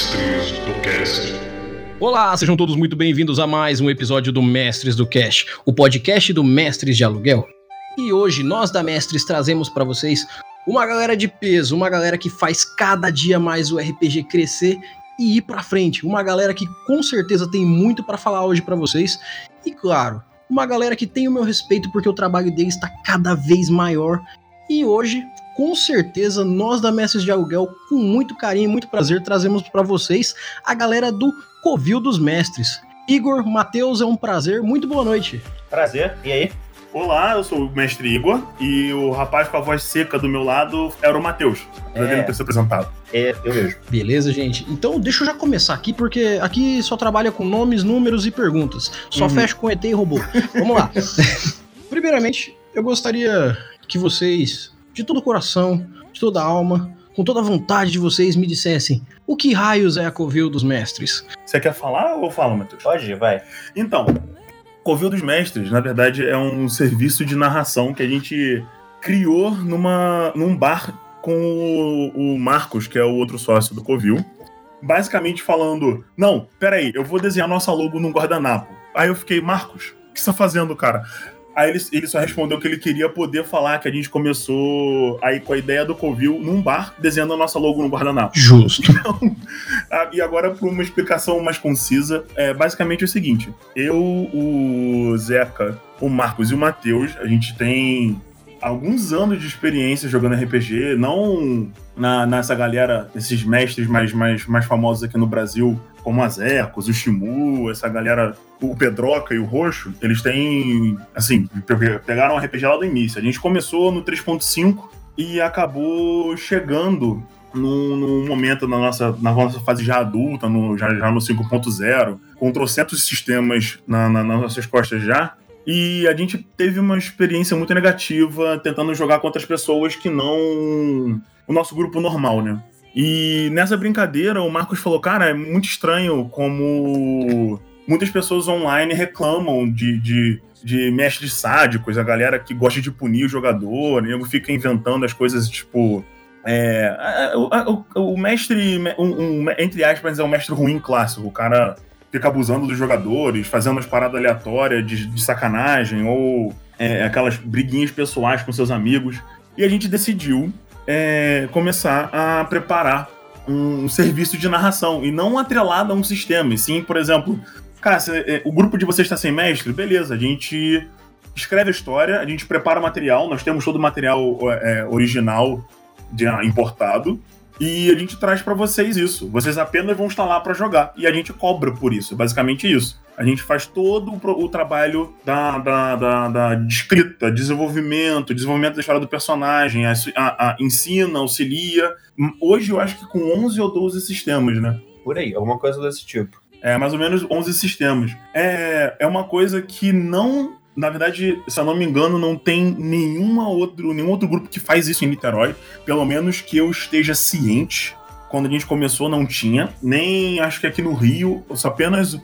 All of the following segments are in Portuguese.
Mestres do Cast. Olá, sejam todos muito bem-vindos a mais um episódio do Mestres do Cash, o podcast do Mestres de Aluguel. E hoje nós da Mestres trazemos para vocês uma galera de peso, uma galera que faz cada dia mais o RPG crescer e ir para frente, uma galera que com certeza tem muito para falar hoje para vocês e claro, uma galera que tem o meu respeito porque o trabalho deles está cada vez maior. E hoje, com certeza, nós da Mestres de Aluguel, com muito carinho e muito prazer, trazemos para vocês a galera do Covil dos Mestres. Igor, Matheus, é um prazer. Muito boa noite. Prazer. E aí? Olá, eu sou o mestre Igor e o rapaz com a voz seca do meu lado era o Matheus. É. Ele ter se apresentado. É, eu mesmo. Beleza, gente? Então deixa eu já começar aqui, porque aqui só trabalha com nomes, números e perguntas. Só Uhum. fecha com ET e robô. Vamos lá. Primeiramente, eu gostaria que vocês, de todo o coração, de toda a alma, com toda a vontade de vocês, me dissessem o que raios é a Covil dos Mestres? Você quer falar ou eu falo, Matheus? Pode ir, vai. Então, Covil dos Mestres, na verdade, é um serviço de narração que a gente criou numa, num bar com o, o Marcos, que é o outro sócio do Covil. Basicamente falando, não, peraí, eu vou desenhar nossa logo num guardanapo. Aí eu fiquei, Marcos, o que você tá fazendo, cara? Aí ele, ele só respondeu que ele queria poder falar que a gente começou aí com a ideia do Covil num bar, desenhando a nossa logo no guardanapo. Justo. Ah, e agora, para uma explicação mais concisa, é basicamente o seguinte: eu, o Zeca, o Marcos e o Matheus, a gente tem alguns anos de experiência jogando RPG, não na, nessa galera, esses mestres mais, mais, mais famosos aqui no Brasil, como a Zecos, o Shimu, essa galera, o Pedroca e o Roxo, eles têm, assim, pe- pegaram o RPG lá do início. A gente começou no 3.5 e acabou chegando num, momento na nossa, na nossa fase já adulta, no, já, já no 5.0, com trocentos sistemas na, na- nas nossas costas já. E a gente teve uma experiência muito negativa tentando jogar com outras pessoas que não o nosso grupo normal, né? E nessa brincadeira, o Marcos falou: Cara, é muito estranho como muitas pessoas online reclamam de, de, de mestres sádicos, a galera que gosta de punir o jogador, nego fica inventando as coisas tipo. É, a- o, o mestre, um- um- entre aspas, é um mestre ruim clássico. O cara fica abusando dos jogadores, fazendo umas paradas aleatórias de, de sacanagem, ou é, aquelas briguinhas pessoais com seus amigos. E a gente decidiu é, começar a preparar um serviço de narração, e não atrelado a um sistema, e sim, por exemplo, cara, é, o grupo de vocês está sem mestre? Beleza, a gente escreve a história, a gente prepara o material, nós temos todo o material é, original de- importado, e a gente traz pra vocês isso. Vocês apenas vão estar lá pra jogar. E a gente cobra por isso. É basicamente isso. A gente faz todo o, trabalho da, da, da, da escrita, desenvolvimento, desenvolvimento da história do personagem, a- a- a- ensina, auxilia. Hoje eu acho que com 11 ou 12 sistemas, né? Por aí, alguma coisa desse tipo. É, mais ou menos 11 sistemas. É, é uma coisa que não. Na verdade, se eu não me engano, não tem nenhuma outro, nenhum outro grupo que faz isso em Niterói. Pelo menos que eu esteja ciente. Quando a gente começou, não tinha. Nem acho que aqui no Rio. Apenas.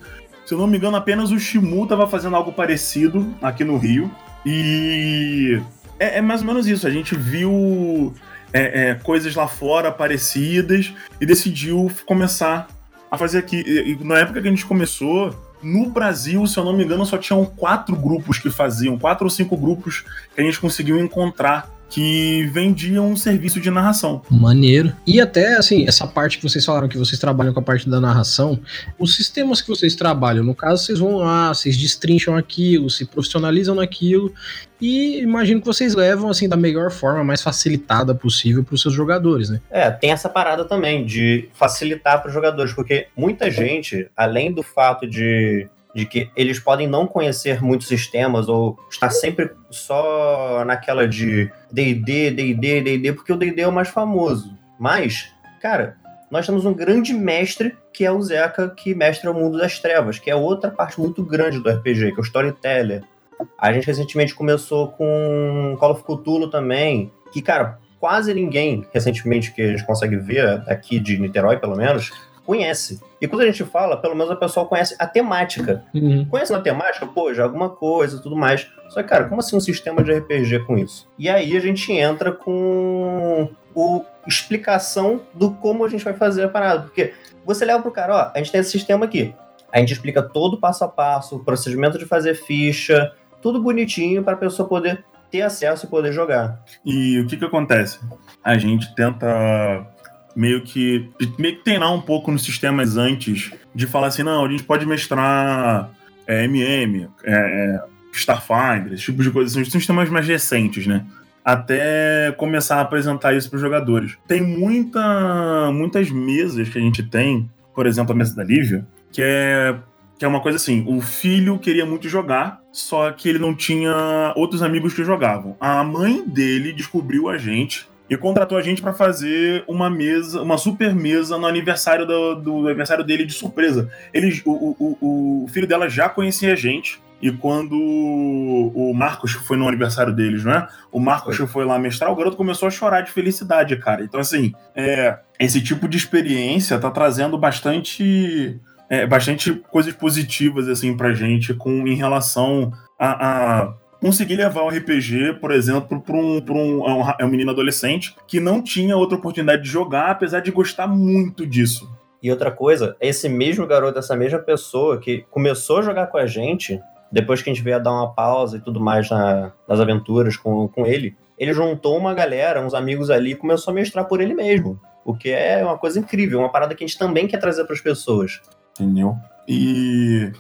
Se eu não me engano, apenas o Shimu estava fazendo algo parecido aqui no Rio. E. É, é mais ou menos isso. A gente viu é, é, coisas lá fora parecidas e decidiu começar a fazer aqui. E- e na época que a gente começou, no Brasil, se eu não me engano, só tinham quatro grupos que faziam, quatro ou cinco grupos que a gente conseguiu encontrar que vendiam um serviço de narração. Maneiro. E até, assim, essa parte que vocês falaram que vocês trabalham com a parte da narração, os sistemas que vocês trabalham, no caso, vocês vão lá, vocês destrincham aquilo, se profissionalizam naquilo, e imagino que vocês levam, assim, da melhor forma, mais facilitada possível para os seus jogadores, né? É, tem essa parada também de facilitar para os jogadores, porque muita gente, além do fato de, de que eles podem não conhecer muitos sistemas ou estar sempre só naquela de D&D, D&D, D&D, porque o D&D é o mais famoso. Mas, cara, nós temos um grande mestre que é o Zeca, que mestra o mundo das trevas, que é outra parte muito grande do RPG, que é o storyteller. A gente recentemente começou com Call of Cthulhu também, que, cara, quase ninguém, recentemente, que a gente consegue ver, aqui de Niterói pelo menos, conhece. E quando a gente fala, pelo menos a pessoa conhece a temática. Uhum. Conhece a temática? Pô, já alguma coisa tudo mais. Só que, cara, como assim um sistema de RPG com isso? E aí a gente entra com o explicação do como a gente vai fazer a parada. Porque você leva pro cara, ó, a gente tem esse sistema aqui. A gente explica todo o passo a passo, o procedimento de fazer ficha, tudo bonitinho para a pessoa poder ter acesso e poder jogar. E o que que acontece? A gente tenta meio que meio que treinar um pouco nos sistemas antes de falar assim, não, a gente pode mestrar é, MM, é, Starfinder, esse tipo de coisa, são sistemas mais recentes, né? Até começar a apresentar isso para os jogadores. Tem muita, muitas mesas que a gente tem, por exemplo, a mesa da Lívia, que é que é uma coisa assim, o filho queria muito jogar, só que ele não tinha outros amigos que jogavam. A mãe dele descobriu a gente e contratou a gente para fazer uma mesa, uma super mesa no aniversário do, do aniversário dele de surpresa. Ele, o, o, o, filho dela já conhecia a gente. E quando o Marcos foi no aniversário deles, não é? O Marcos foi, foi lá mestrar, o garoto começou a chorar de felicidade, cara. Então, assim, é, esse tipo de experiência tá trazendo bastante, é, bastante coisas positivas, assim, pra gente com, em relação a, a conseguir levar o RPG, por exemplo, para um, pra um, é um menino adolescente que não tinha outra oportunidade de jogar, apesar de gostar muito disso. E outra coisa, esse mesmo garoto, essa mesma pessoa que começou a jogar com a gente, depois que a gente veio a dar uma pausa e tudo mais na, nas aventuras com, com ele, ele juntou uma galera, uns amigos ali e começou a mestrar por ele mesmo. O que é uma coisa incrível, uma parada que a gente também quer trazer para as pessoas. Entendeu? E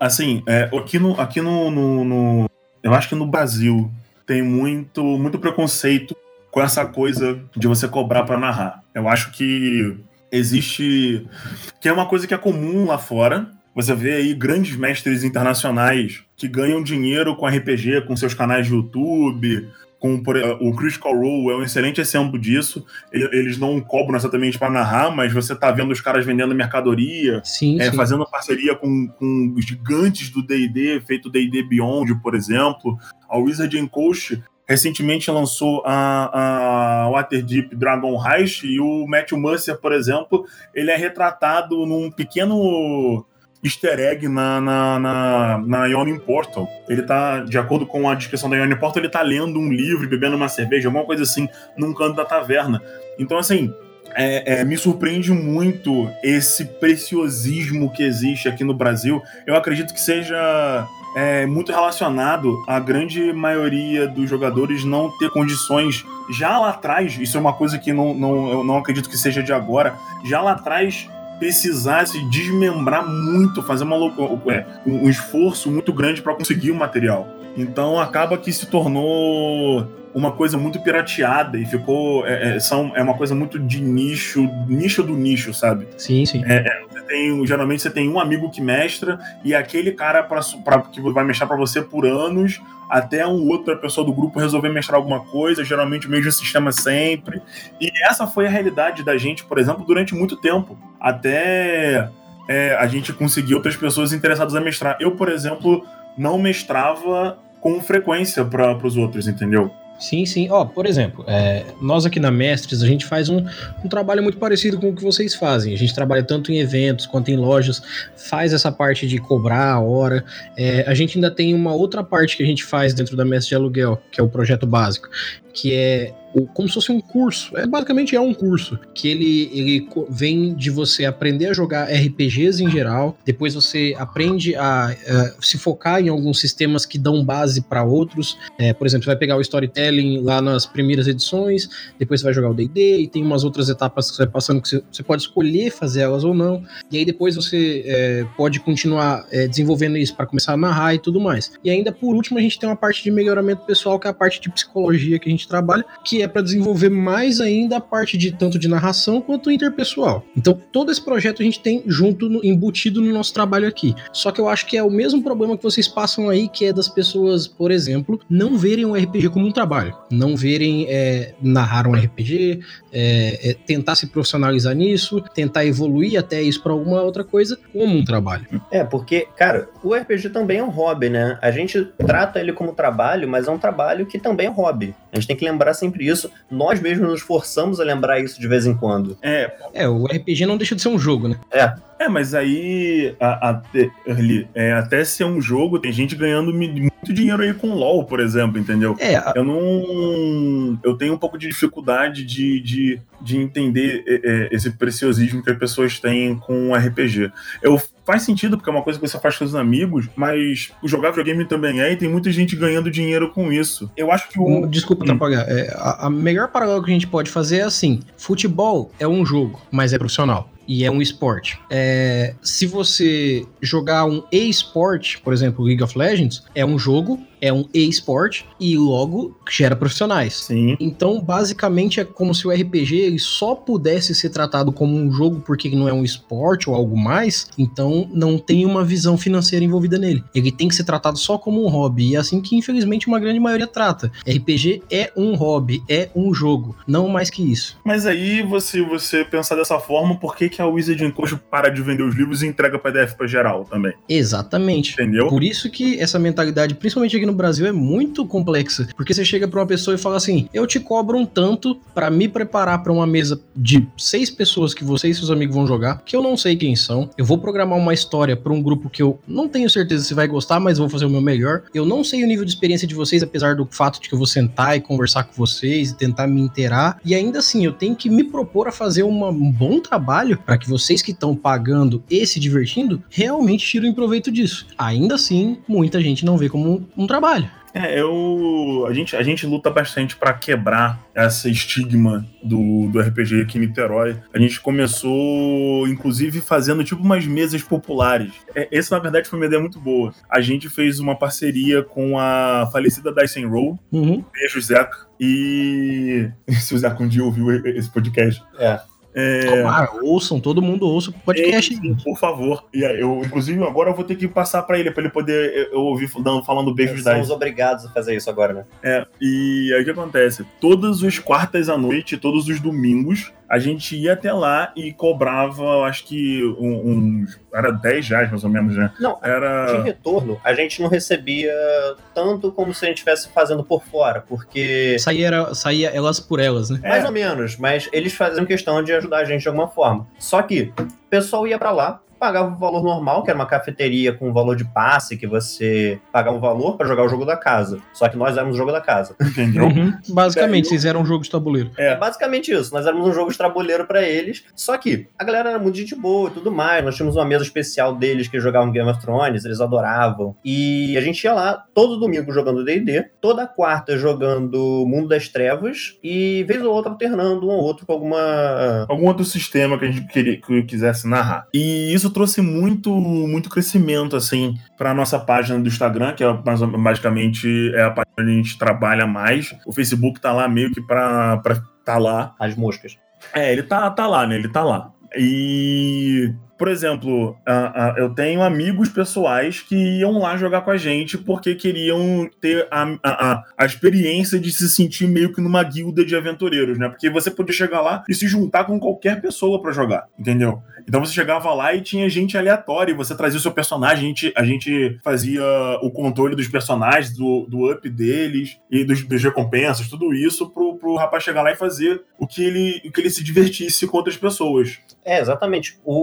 assim, é, aqui, no, aqui no, no, no, eu acho que no Brasil tem muito, muito preconceito com essa coisa de você cobrar para narrar. Eu acho que existe. que é uma coisa que é comum lá fora. Você vê aí grandes mestres internacionais que ganham dinheiro com RPG, com seus canais de YouTube, com por, o Critical Role é um excelente exemplo disso. Eles não cobram exatamente para narrar, mas você tá vendo os caras vendendo mercadoria, sim, é, sim. fazendo parceria com, com os gigantes do D&D, feito D&D Beyond, por exemplo. A Wizard Coast recentemente lançou a, a Waterdeep Dragon Heist e o Matthew Mercer, por exemplo, ele é retratado num pequeno easter egg na, na, na, na Portal. Ele tá, de acordo com a descrição da Ionian Portal, ele tá lendo um livro, bebendo uma cerveja, alguma coisa assim, num canto da taverna. Então, assim, é, é, me surpreende muito esse preciosismo que existe aqui no Brasil. Eu acredito que seja é, muito relacionado à grande maioria dos jogadores não ter condições já lá atrás. Isso é uma coisa que não, não, eu não acredito que seja de agora. Já lá atrás precisasse desmembrar muito, fazer uma é, um esforço muito grande para conseguir o material. Então acaba que se tornou uma coisa muito pirateada e ficou é, é, são, é uma coisa muito de nicho, nicho do nicho, sabe? Sim, sim. É, é você tem, geralmente você tem um amigo que mestra e aquele cara pra, pra que vai mestrar para você por anos até um outra pessoa do grupo resolver mestrar alguma coisa, geralmente o mesmo sistema sempre. E essa foi a realidade da gente, por exemplo, durante muito tempo. Até é, a gente conseguir outras pessoas interessadas a mestrar. Eu, por exemplo, não mestrava com frequência para os outros, entendeu? Sim, sim. Ó, por exemplo, é, nós aqui na Mestres, a gente faz um, um, trabalho muito parecido com o que vocês fazem. A gente trabalha tanto em eventos quanto em lojas, faz essa parte de cobrar a hora. É, a gente ainda tem uma outra parte que a gente faz dentro da Mestre de Aluguel, que é o projeto básico, que é como se fosse um curso. É basicamente é um curso que ele, ele vem de você aprender a jogar RPGs em geral, depois você aprende a, a se focar em alguns sistemas que dão base para outros. É, por exemplo, você vai pegar o storytelling lá nas primeiras edições, depois você vai jogar o D&D e tem umas outras etapas que você vai passando que você, você pode escolher fazer elas ou não. E aí depois você é, pode continuar é, desenvolvendo isso para começar a narrar e tudo mais. E ainda por último a gente tem uma parte de melhoramento pessoal que é a parte de psicologia que a gente trabalha, que é é para desenvolver mais ainda a parte de tanto de narração quanto interpessoal. Então, todo esse projeto a gente tem junto, no, embutido no nosso trabalho aqui. Só que eu acho que é o mesmo problema que vocês passam aí, que é das pessoas, por exemplo, não verem o RPG como um trabalho, não verem é, narrar um RPG, é, é, tentar se profissionalizar nisso, tentar evoluir até isso para alguma outra coisa como um trabalho. É, porque, cara, o RPG também é um hobby, né? A gente trata ele como trabalho, mas é um trabalho que também é hobby. A gente tem que lembrar sempre isso. Nós mesmos nos forçamos a lembrar isso de vez em quando. É, É, o RPG não deixa de ser um jogo, né? é mas aí a- até, ali, é, até ser um jogo, tem gente ganhando muito dinheiro aí com LOL, por exemplo, entendeu? É, a- Eu não. Eu tenho um pouco de dificuldade de, de, de entender é, é, esse preciosismo que as pessoas têm com RPG. Eu, faz sentido, porque é uma coisa que você faz com os amigos, mas o jogar videogame também é, e tem muita gente ganhando dinheiro com isso. Eu acho que o. Desculpa Hum. atrapalhar. É, a, a melhor paralelo que a gente pode fazer é assim: futebol é um jogo, mas é profissional. E é um esporte. É, se você jogar um e-sport, por exemplo, League of Legends, é um jogo, é um e-sport e logo gera profissionais. Sim. Então, basicamente, é como se o RPG ele só pudesse ser tratado como um jogo porque não é um esporte ou algo mais, então não tem uma visão financeira envolvida nele. Ele tem que ser tratado só como um hobby, e é assim que, infelizmente, uma grande maioria trata. RPG é um hobby, é um jogo, não mais que isso. Mas aí, você, você pensar dessa forma, por que, que a Wizard Coast para de vender os livros e entrega PDF pra geral também? Exatamente. Entendeu? Por isso que essa mentalidade, principalmente aqui no Brasil, é muito complexa. Porque você chega pra uma pessoa e fala assim: eu te cobro um tanto pra me preparar pra uma mesa de seis pessoas que você e seus amigos vão jogar, que eu não sei quem são. Eu vou programar uma história pra um grupo que eu não tenho certeza se vai gostar, mas vou fazer o meu melhor. Eu não sei o nível de experiência de vocês, apesar do fato de que eu vou sentar e conversar com vocês e tentar me inteirar. E ainda assim, eu tenho que me propor a fazer uma- um bom trabalho para que vocês que estão pagando e se divertindo realmente tirem proveito disso. Ainda assim, muita gente não vê como um, um trabalho. É, eu. A gente, a gente luta bastante pra quebrar esse estigma do, do RPG aqui em Niterói. A gente começou, inclusive, fazendo tipo umas mesas populares. É, essa, na verdade, foi uma ideia muito boa. A gente fez uma parceria com a falecida Dyson Roll, Uhum. beijo, Zeca. E. Se o Zeca um dia ouviu esse podcast. É. É, Ah, ouçam, todo mundo ouça o podcast. Por favor. E aí, eu, inclusive, agora eu vou ter que passar pra ele, pra ele poder eu, eu ouvir dando- falando beijos da Somos obrigados a fazer isso agora, né? É, e aí o que acontece? Todas as quartas à noite, todos os domingos, a gente ia até lá e cobrava, acho que um- uns. Era 10 reais mais ou menos, né? Não, de Era. retorno, a gente não recebia tanto como se a gente estivesse fazendo por fora, porque. Saía, era, saía elas por elas, né? Mais É. ou menos, mas eles faziam questão de ajudar a gente de alguma forma. Só que o pessoal ia pra lá, pagava o valor normal, que era uma cafeteria com valor de passe, que você pagava um valor pra jogar o jogo da casa. Só que nós éramos o jogo da casa. Entendeu? Uhum. Basicamente, vocês eram um jogo de tabuleiro. É. É basicamente isso. Nós éramos um jogo de tabuleiro pra eles. Só que a galera era muito gente boa e tudo mais. Nós tínhamos uma mesa especial deles que jogavam Game of Thrones, eles adoravam. E a gente ia lá todo domingo jogando D&D, toda quarta jogando Mundo das Trevas e vez ou outra alternando um ou outro com alguma Algum outro sistema que a gente queria, que eu quisesse narrar. E isso trouxe muito, muito crescimento, assim, pra nossa página do Instagram, que é basicamente é a página onde a gente trabalha mais. O Facebook tá lá meio que pra, pra tá lá. as moscas. É, ele tá, tá lá, né? Ele tá lá. E, por exemplo, a- a- eu tenho amigos pessoais que iam lá jogar com a gente porque queriam ter a, a, a- a experiência de se sentir meio que numa guilda de aventureiros, né? Porque você podia chegar lá e se juntar com qualquer pessoa pra jogar, entendeu? Então você chegava lá e tinha gente aleatória, e você trazia o seu personagem, a gente, a gente fazia o controle dos personagens, do, do up deles e dos, das recompensas, tudo isso pro, pro rapaz chegar lá e fazer o que ele, que ele se divertisse com outras pessoas. É, exatamente. O,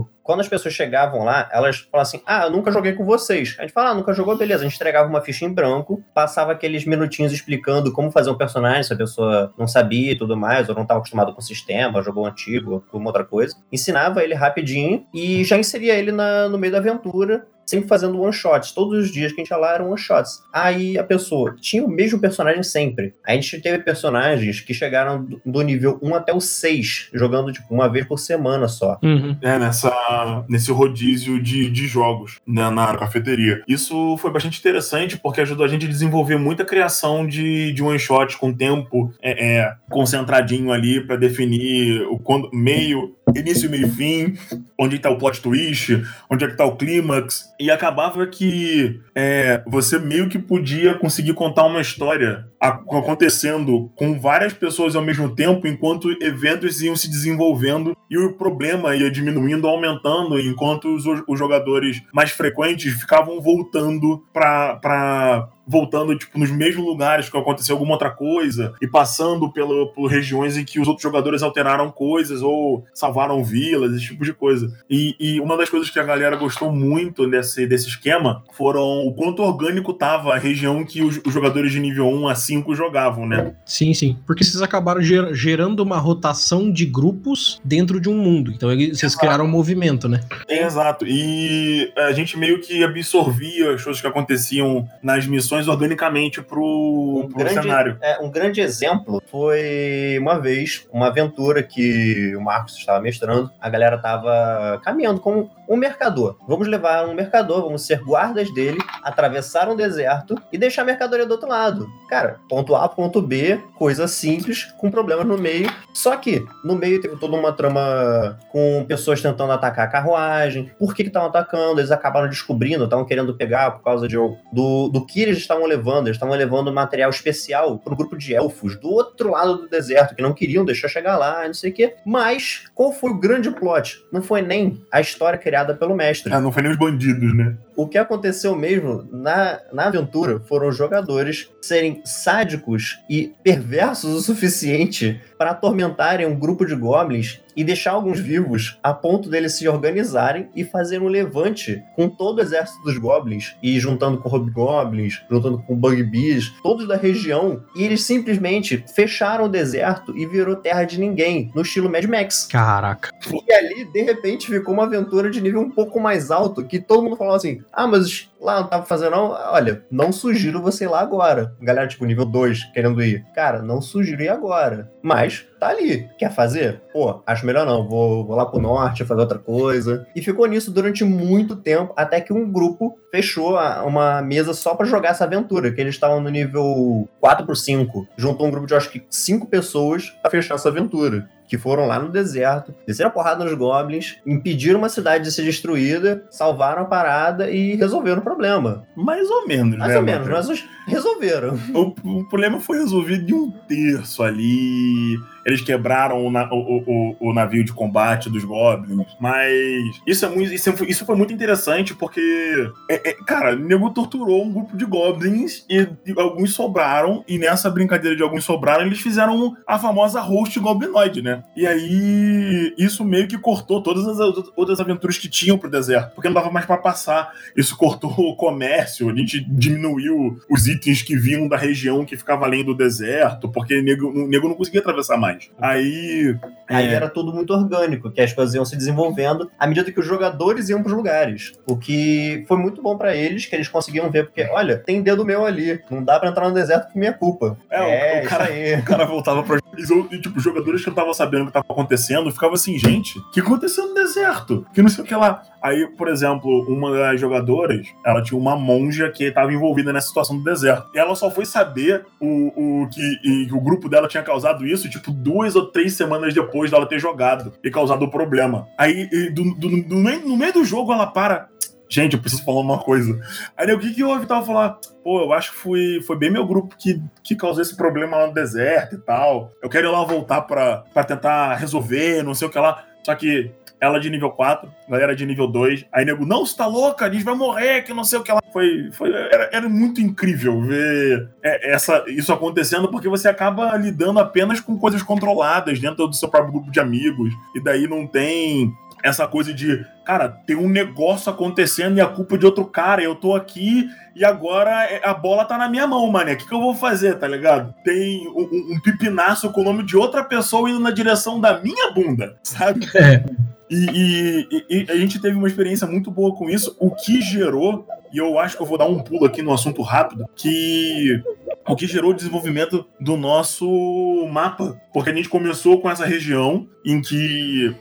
o- Quando as pessoas chegavam lá, elas falavam assim: Ah, eu nunca joguei com vocês. A gente fala, ah, nunca jogou, beleza. A gente entregava uma ficha em branco, passava aqueles minutinhos explicando como fazer um personagem, se a pessoa não sabia e tudo mais, ou não estava acostumado com o sistema, jogou antigo, alguma outra coisa. Ensinava ele rapidinho e já inseria ele na- no meio da aventura. Sempre fazendo one shots. Todos os dias que a gente ia lá eram one shots. Aí a pessoa tinha o mesmo personagem sempre. A gente teve personagens que chegaram do- nível 1 até o 6, jogando tipo uma vez por semana só. Uhum. É, nessa, nesse rodízio de, de jogos né, na cafeteria. Isso foi bastante interessante porque ajudou a gente a desenvolver muita criação de, de one shot com tempo é, é, concentradinho ali pra definir o quando, meio, início, meio e fim, onde tá o plot twist, onde é que tá o clímax. E acabava que é, você meio que podia conseguir contar uma história acontecendo com várias pessoas ao mesmo tempo, enquanto eventos iam se desenvolvendo e o problema ia diminuindo, aumentando, enquanto os, os jogadores mais frequentes ficavam voltando para voltando, tipo, nos mesmos lugares que aconteceu alguma outra coisa e passando pelo, por regiões em que os outros jogadores alteraram coisas ou salvaram vilas, esse tipo de coisa. E, e uma das coisas que a galera gostou muito desse, desse esquema foram o quanto orgânico tava a região que os, os jogadores de nível 1 a 5 jogavam, né? Sim, sim. Porque vocês acabaram ger gerando uma rotação de grupos dentro de um mundo. Então vocês Exato. criaram um movimento, né? É, exato. E a gente meio que absorvia as coisas que aconteciam nas missões organicamente pro, um pro grande, cenário. É, um grande exemplo foi uma vez, uma aventura que o Marcos estava mestrando, a galera estava caminhando com um mercador. Vamos levar um mercador, vamos ser guardas dele, atravessar um deserto e deixar a mercadoria do outro lado. Cara, ponto A, ponto B, coisa simples, com problemas no meio. Só que no meio teve toda uma trama com pessoas tentando atacar a carruagem. Por que estavam atacando? Eles acabaram descobrindo, estavam querendo pegar por causa de, do, do que eles estavam levando. Eles estavam levando material especial para um grupo de elfos do outro lado do deserto, que não queriam deixar chegar lá, não sei o quê. Mas qual foi o grande plot? Não foi nem a história criada pelo mestre. Ah, não foi nem os bandidos, né? O que aconteceu mesmo na, na aventura foram os jogadores serem sádicos e perversos o suficiente para atormentarem um grupo de goblins e deixar alguns vivos a ponto deles se organizarem e fazer um levante com todo o exército dos goblins e juntando com hobgoblins, juntando com bugbears, todos da região, e eles simplesmente fecharam o deserto e virou terra de ninguém, no estilo Mad Max. Caraca. E ali, de repente, ficou uma aventura de nível um pouco mais alto, que todo mundo falou assim: "Ah, mas lá não tava fazendo não, olha, não sugiro você ir lá agora. Galera, tipo, nível 2 querendo ir. Cara, não sugiro ir agora. Mas tá ali. Quer fazer? Pô, acho melhor não. Vou, vou lá pro norte fazer outra coisa. E ficou nisso durante muito tempo, até que um grupo fechou uma mesa só para jogar essa aventura, que eles estavam no nível 4 por 5. Juntou um grupo de acho que 5 pessoas para fechar essa aventura que foram lá no deserto, desceram a porrada nos goblins, impediram uma cidade de ser destruída, salvaram a parada e resolveram o problma. Mais ou menos, Mais né? ou menos, mas resolveram. O, o, problema foi resolvido de um terço ali. Eles quebraram o, o, o, o navio de combate dos goblins. Mas isso, é muito, isso, é, isso foi muito interessante porque, é, é, cara, o nego torturou um grupo de goblins e, e, alguns sobraram. E nessa brincadeira de alguns sobraram, eles fizeram a famosa host goblinoide, né? E aí isso meio que cortou todas as outras aventuras que tinham pro deserto, porque não dava mais para passar. Isso cortou o comércio, a gente diminuiu os itens que vinham da região que ficava além do deserto, porque o nego, o nego não conseguia atravessar mais. Aí. Aí é... era tudo muito orgânico, que as coisas iam se desenvolvendo à medida que os jogadores iam pros lugares. O que foi muito bom para eles, que eles conseguiam ver, porque, olha, tem dedo meu ali, não dá para entrar no deserto por minha culpa. É, é o, o cara, o cara voltava pra. E, tipo, jogadores que não estavam sabendo o que estava acontecendo ficava assim, gente, o que aconteceu no deserto? Que não sei o que lá. Aí, por exemplo, uma das jogadoras, ela tinha uma monja que estava envolvida nessa situação do deserto. E ela só foi saber o, o que o grupo dela tinha causado isso, tipo, duas ou três semanas depois dela ter jogado e causado o problema. Aí, do, do, do, no meio do jogo, ela para gente, eu preciso falar uma coisa. Aí o que, que eu tava falar? Pô, eu acho que foi, foi bem meu grupo que, que causou esse problema lá no deserto e tal. Eu quero ir lá voltar pra tentar resolver, não sei o que lá. Só que ela de nível 4, galera de nível 2. Aí nego, não, você tá louca, a gente vai morrer, que não sei o que lá. Foi, foi, era, era muito incrível ver é, essa, isso acontecendo, porque você acaba lidando apenas com coisas controladas dentro do seu próprio grupo de amigos. E daí não tem essa coisa de, cara, tem um negócio acontecendo e a culpa é de outro cara, eu tô aqui e agora é, a bola tá na minha mão, mané. O que, que eu vou fazer, tá ligado? Tem um, um, pipinaço com o nome de outra pessoa indo na direção da minha bunda, sabe? É. E, e, e, a gente teve uma experiência muito boa com isso, o que gerou, e eu acho que eu vou dar um pulo aqui no assunto rápido, que o que gerou o desenvolvimento do nosso mapa. Porque a gente começou com essa região em que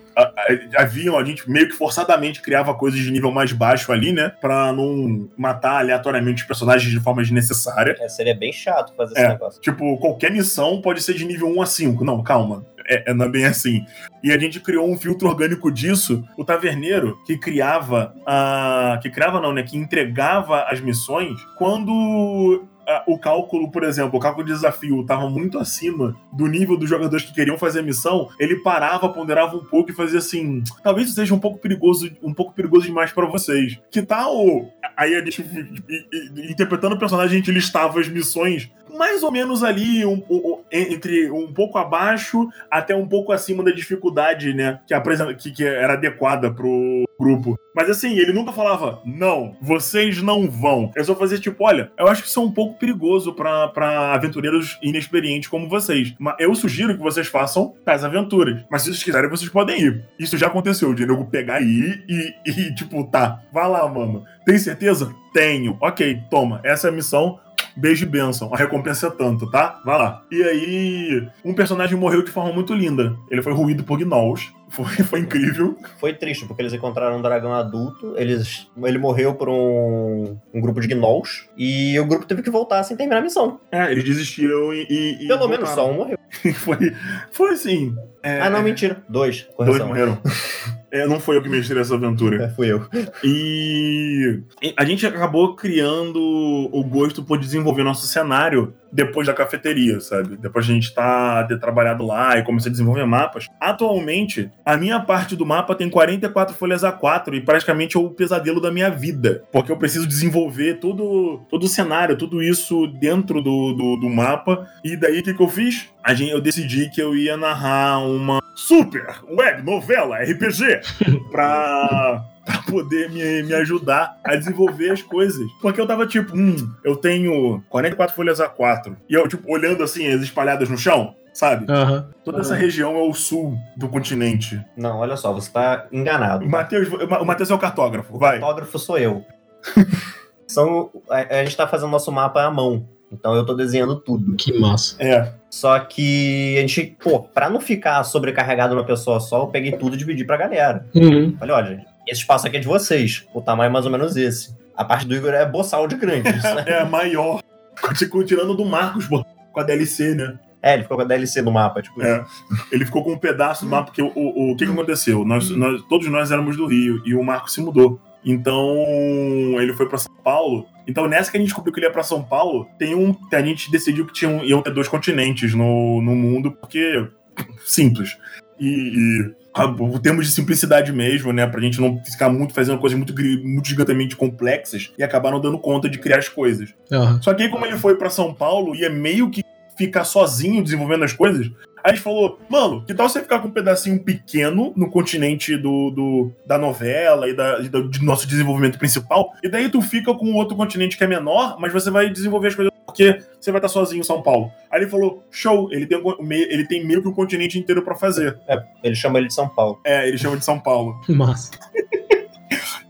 haviam, a gente meio que forçadamente criava coisas de nível mais baixo ali, né? Pra não matar aleatoriamente os personagens de forma desnecessária. É, seria bem chato fazer é, esse negócio. Tipo, qualquer missão pode ser de nível 1 a 5. Não, calma é, é, não é bem assim. E a gente criou um filtro orgânico disso. O taverneiro que criava a. Que criava não, né? Que entregava as missões quando o cálculo, por exemplo, o cálculo de desafio estava muito acima do nível dos jogadores que queriam fazer a missão, ele parava, ponderava um pouco e fazia assim: talvez seja um pouco perigoso, um pouco perigoso demais para vocês. Que tal? Aí a gente, interpretando o personagem, a gente listava as missões mais ou menos ali, um, um, entre um pouco abaixo até um pouco acima da dificuldade, né? Que, que, que era adequada pro grupo. Mas assim, ele nunca falava, não, vocês não vão. Eu só fazia tipo, olha, eu acho que isso é um pouco perigoso para aventureiros inexperientes como vocês. Mas eu sugiro que vocês façam tais aventuras. Mas se vocês quiserem, vocês podem ir. Isso já aconteceu, de nego pegar aí e, e, tipo, tá, vai lá, mano. Tem certeza? Tenho. Ok, toma. Essa é a missão beijo e benção. A recompensa é tanto, tá? Vai lá. E aí, um personagem morreu de forma muito linda. Ele foi ruído por gnolls. Foi, foi incrível. Foi triste, porque eles encontraram um dragão adulto, eles, ele morreu por um, um grupo de gnolls, e o grupo teve que voltar sem terminar a missão. É, eles desistiram e. e Pelo voltaram. menos só um morreu. foi, foi assim. É... Ah, não, mentira. Dois. Correção. Dois morreram. É, não foi eu que mexi nessa aventura. É, fui eu. E a gente acabou criando o gosto por desenvolver nosso cenário depois da cafeteria, sabe? Depois a gente tá ter trabalhado lá e começar a desenvolver mapas. Atualmente, a minha parte do mapa tem 44 folhas A4 e praticamente é o pesadelo da minha vida. Porque eu preciso desenvolver todo, todo o cenário, tudo isso dentro do, do, do mapa. E daí o que, que eu fiz? A gente, eu decidi que eu ia narrar uma super web novela RPG pra pra poder me, me ajudar a desenvolver as coisas. Porque eu tava tipo, hum, eu tenho 44 folhas A4. E eu, tipo, olhando assim, as espalhadas no chão, sabe? Uhum. Toda uhum. essa região é o sul do continente. Não, olha só, você tá enganado. O Matheus, o Matheus é o cartógrafo, vai. O cartógrafo sou eu. São, a, a gente tá fazendo nosso mapa à mão. Então eu tô desenhando tudo. Que massa. É. Só que a gente, pô, pra não ficar sobrecarregado numa pessoa só, eu peguei tudo e dividi pra galera. Uhum. Falei, olha, esse espaço aqui é de vocês. O tamanho é mais ou menos esse. A parte do Igor é boçal de grande. Né? é, maior. Ficou tirando do Marcos, com a DLC, né? É, ele ficou com a DLC no mapa, tipo. É. Ele ficou com um pedaço do mapa, porque o, o, o que, que aconteceu? Nós, nós, todos nós éramos do Rio e o Marcos se mudou. Então, ele foi para São Paulo. Então, nessa que a gente descobriu que ele ia para São Paulo, tem um. A gente decidiu que tinham, iam ter dois continentes no, no mundo, porque. Simples. E, e o termos de simplicidade mesmo, né? Pra gente não ficar muito fazendo coisas muito, muito gigantemente complexas e acabar não dando conta de criar as coisas. Uhum. Só que aí, como ele foi para São Paulo, ia meio que ficar sozinho desenvolvendo as coisas, Aí a gente falou, mano, que tal você ficar com um pedacinho pequeno no continente do, do da novela e, da, e do, do, nosso desenvolvimento principal, e daí tu fica com outro continente que é menor, mas você vai desenvolver as coisas porque você vai estar sozinho em São Paulo. Aí ele falou, show, ele tem, ele tem meio que um continente inteiro para fazer. É, ele chama ele de São Paulo. É, ele chama de São Paulo. Massa.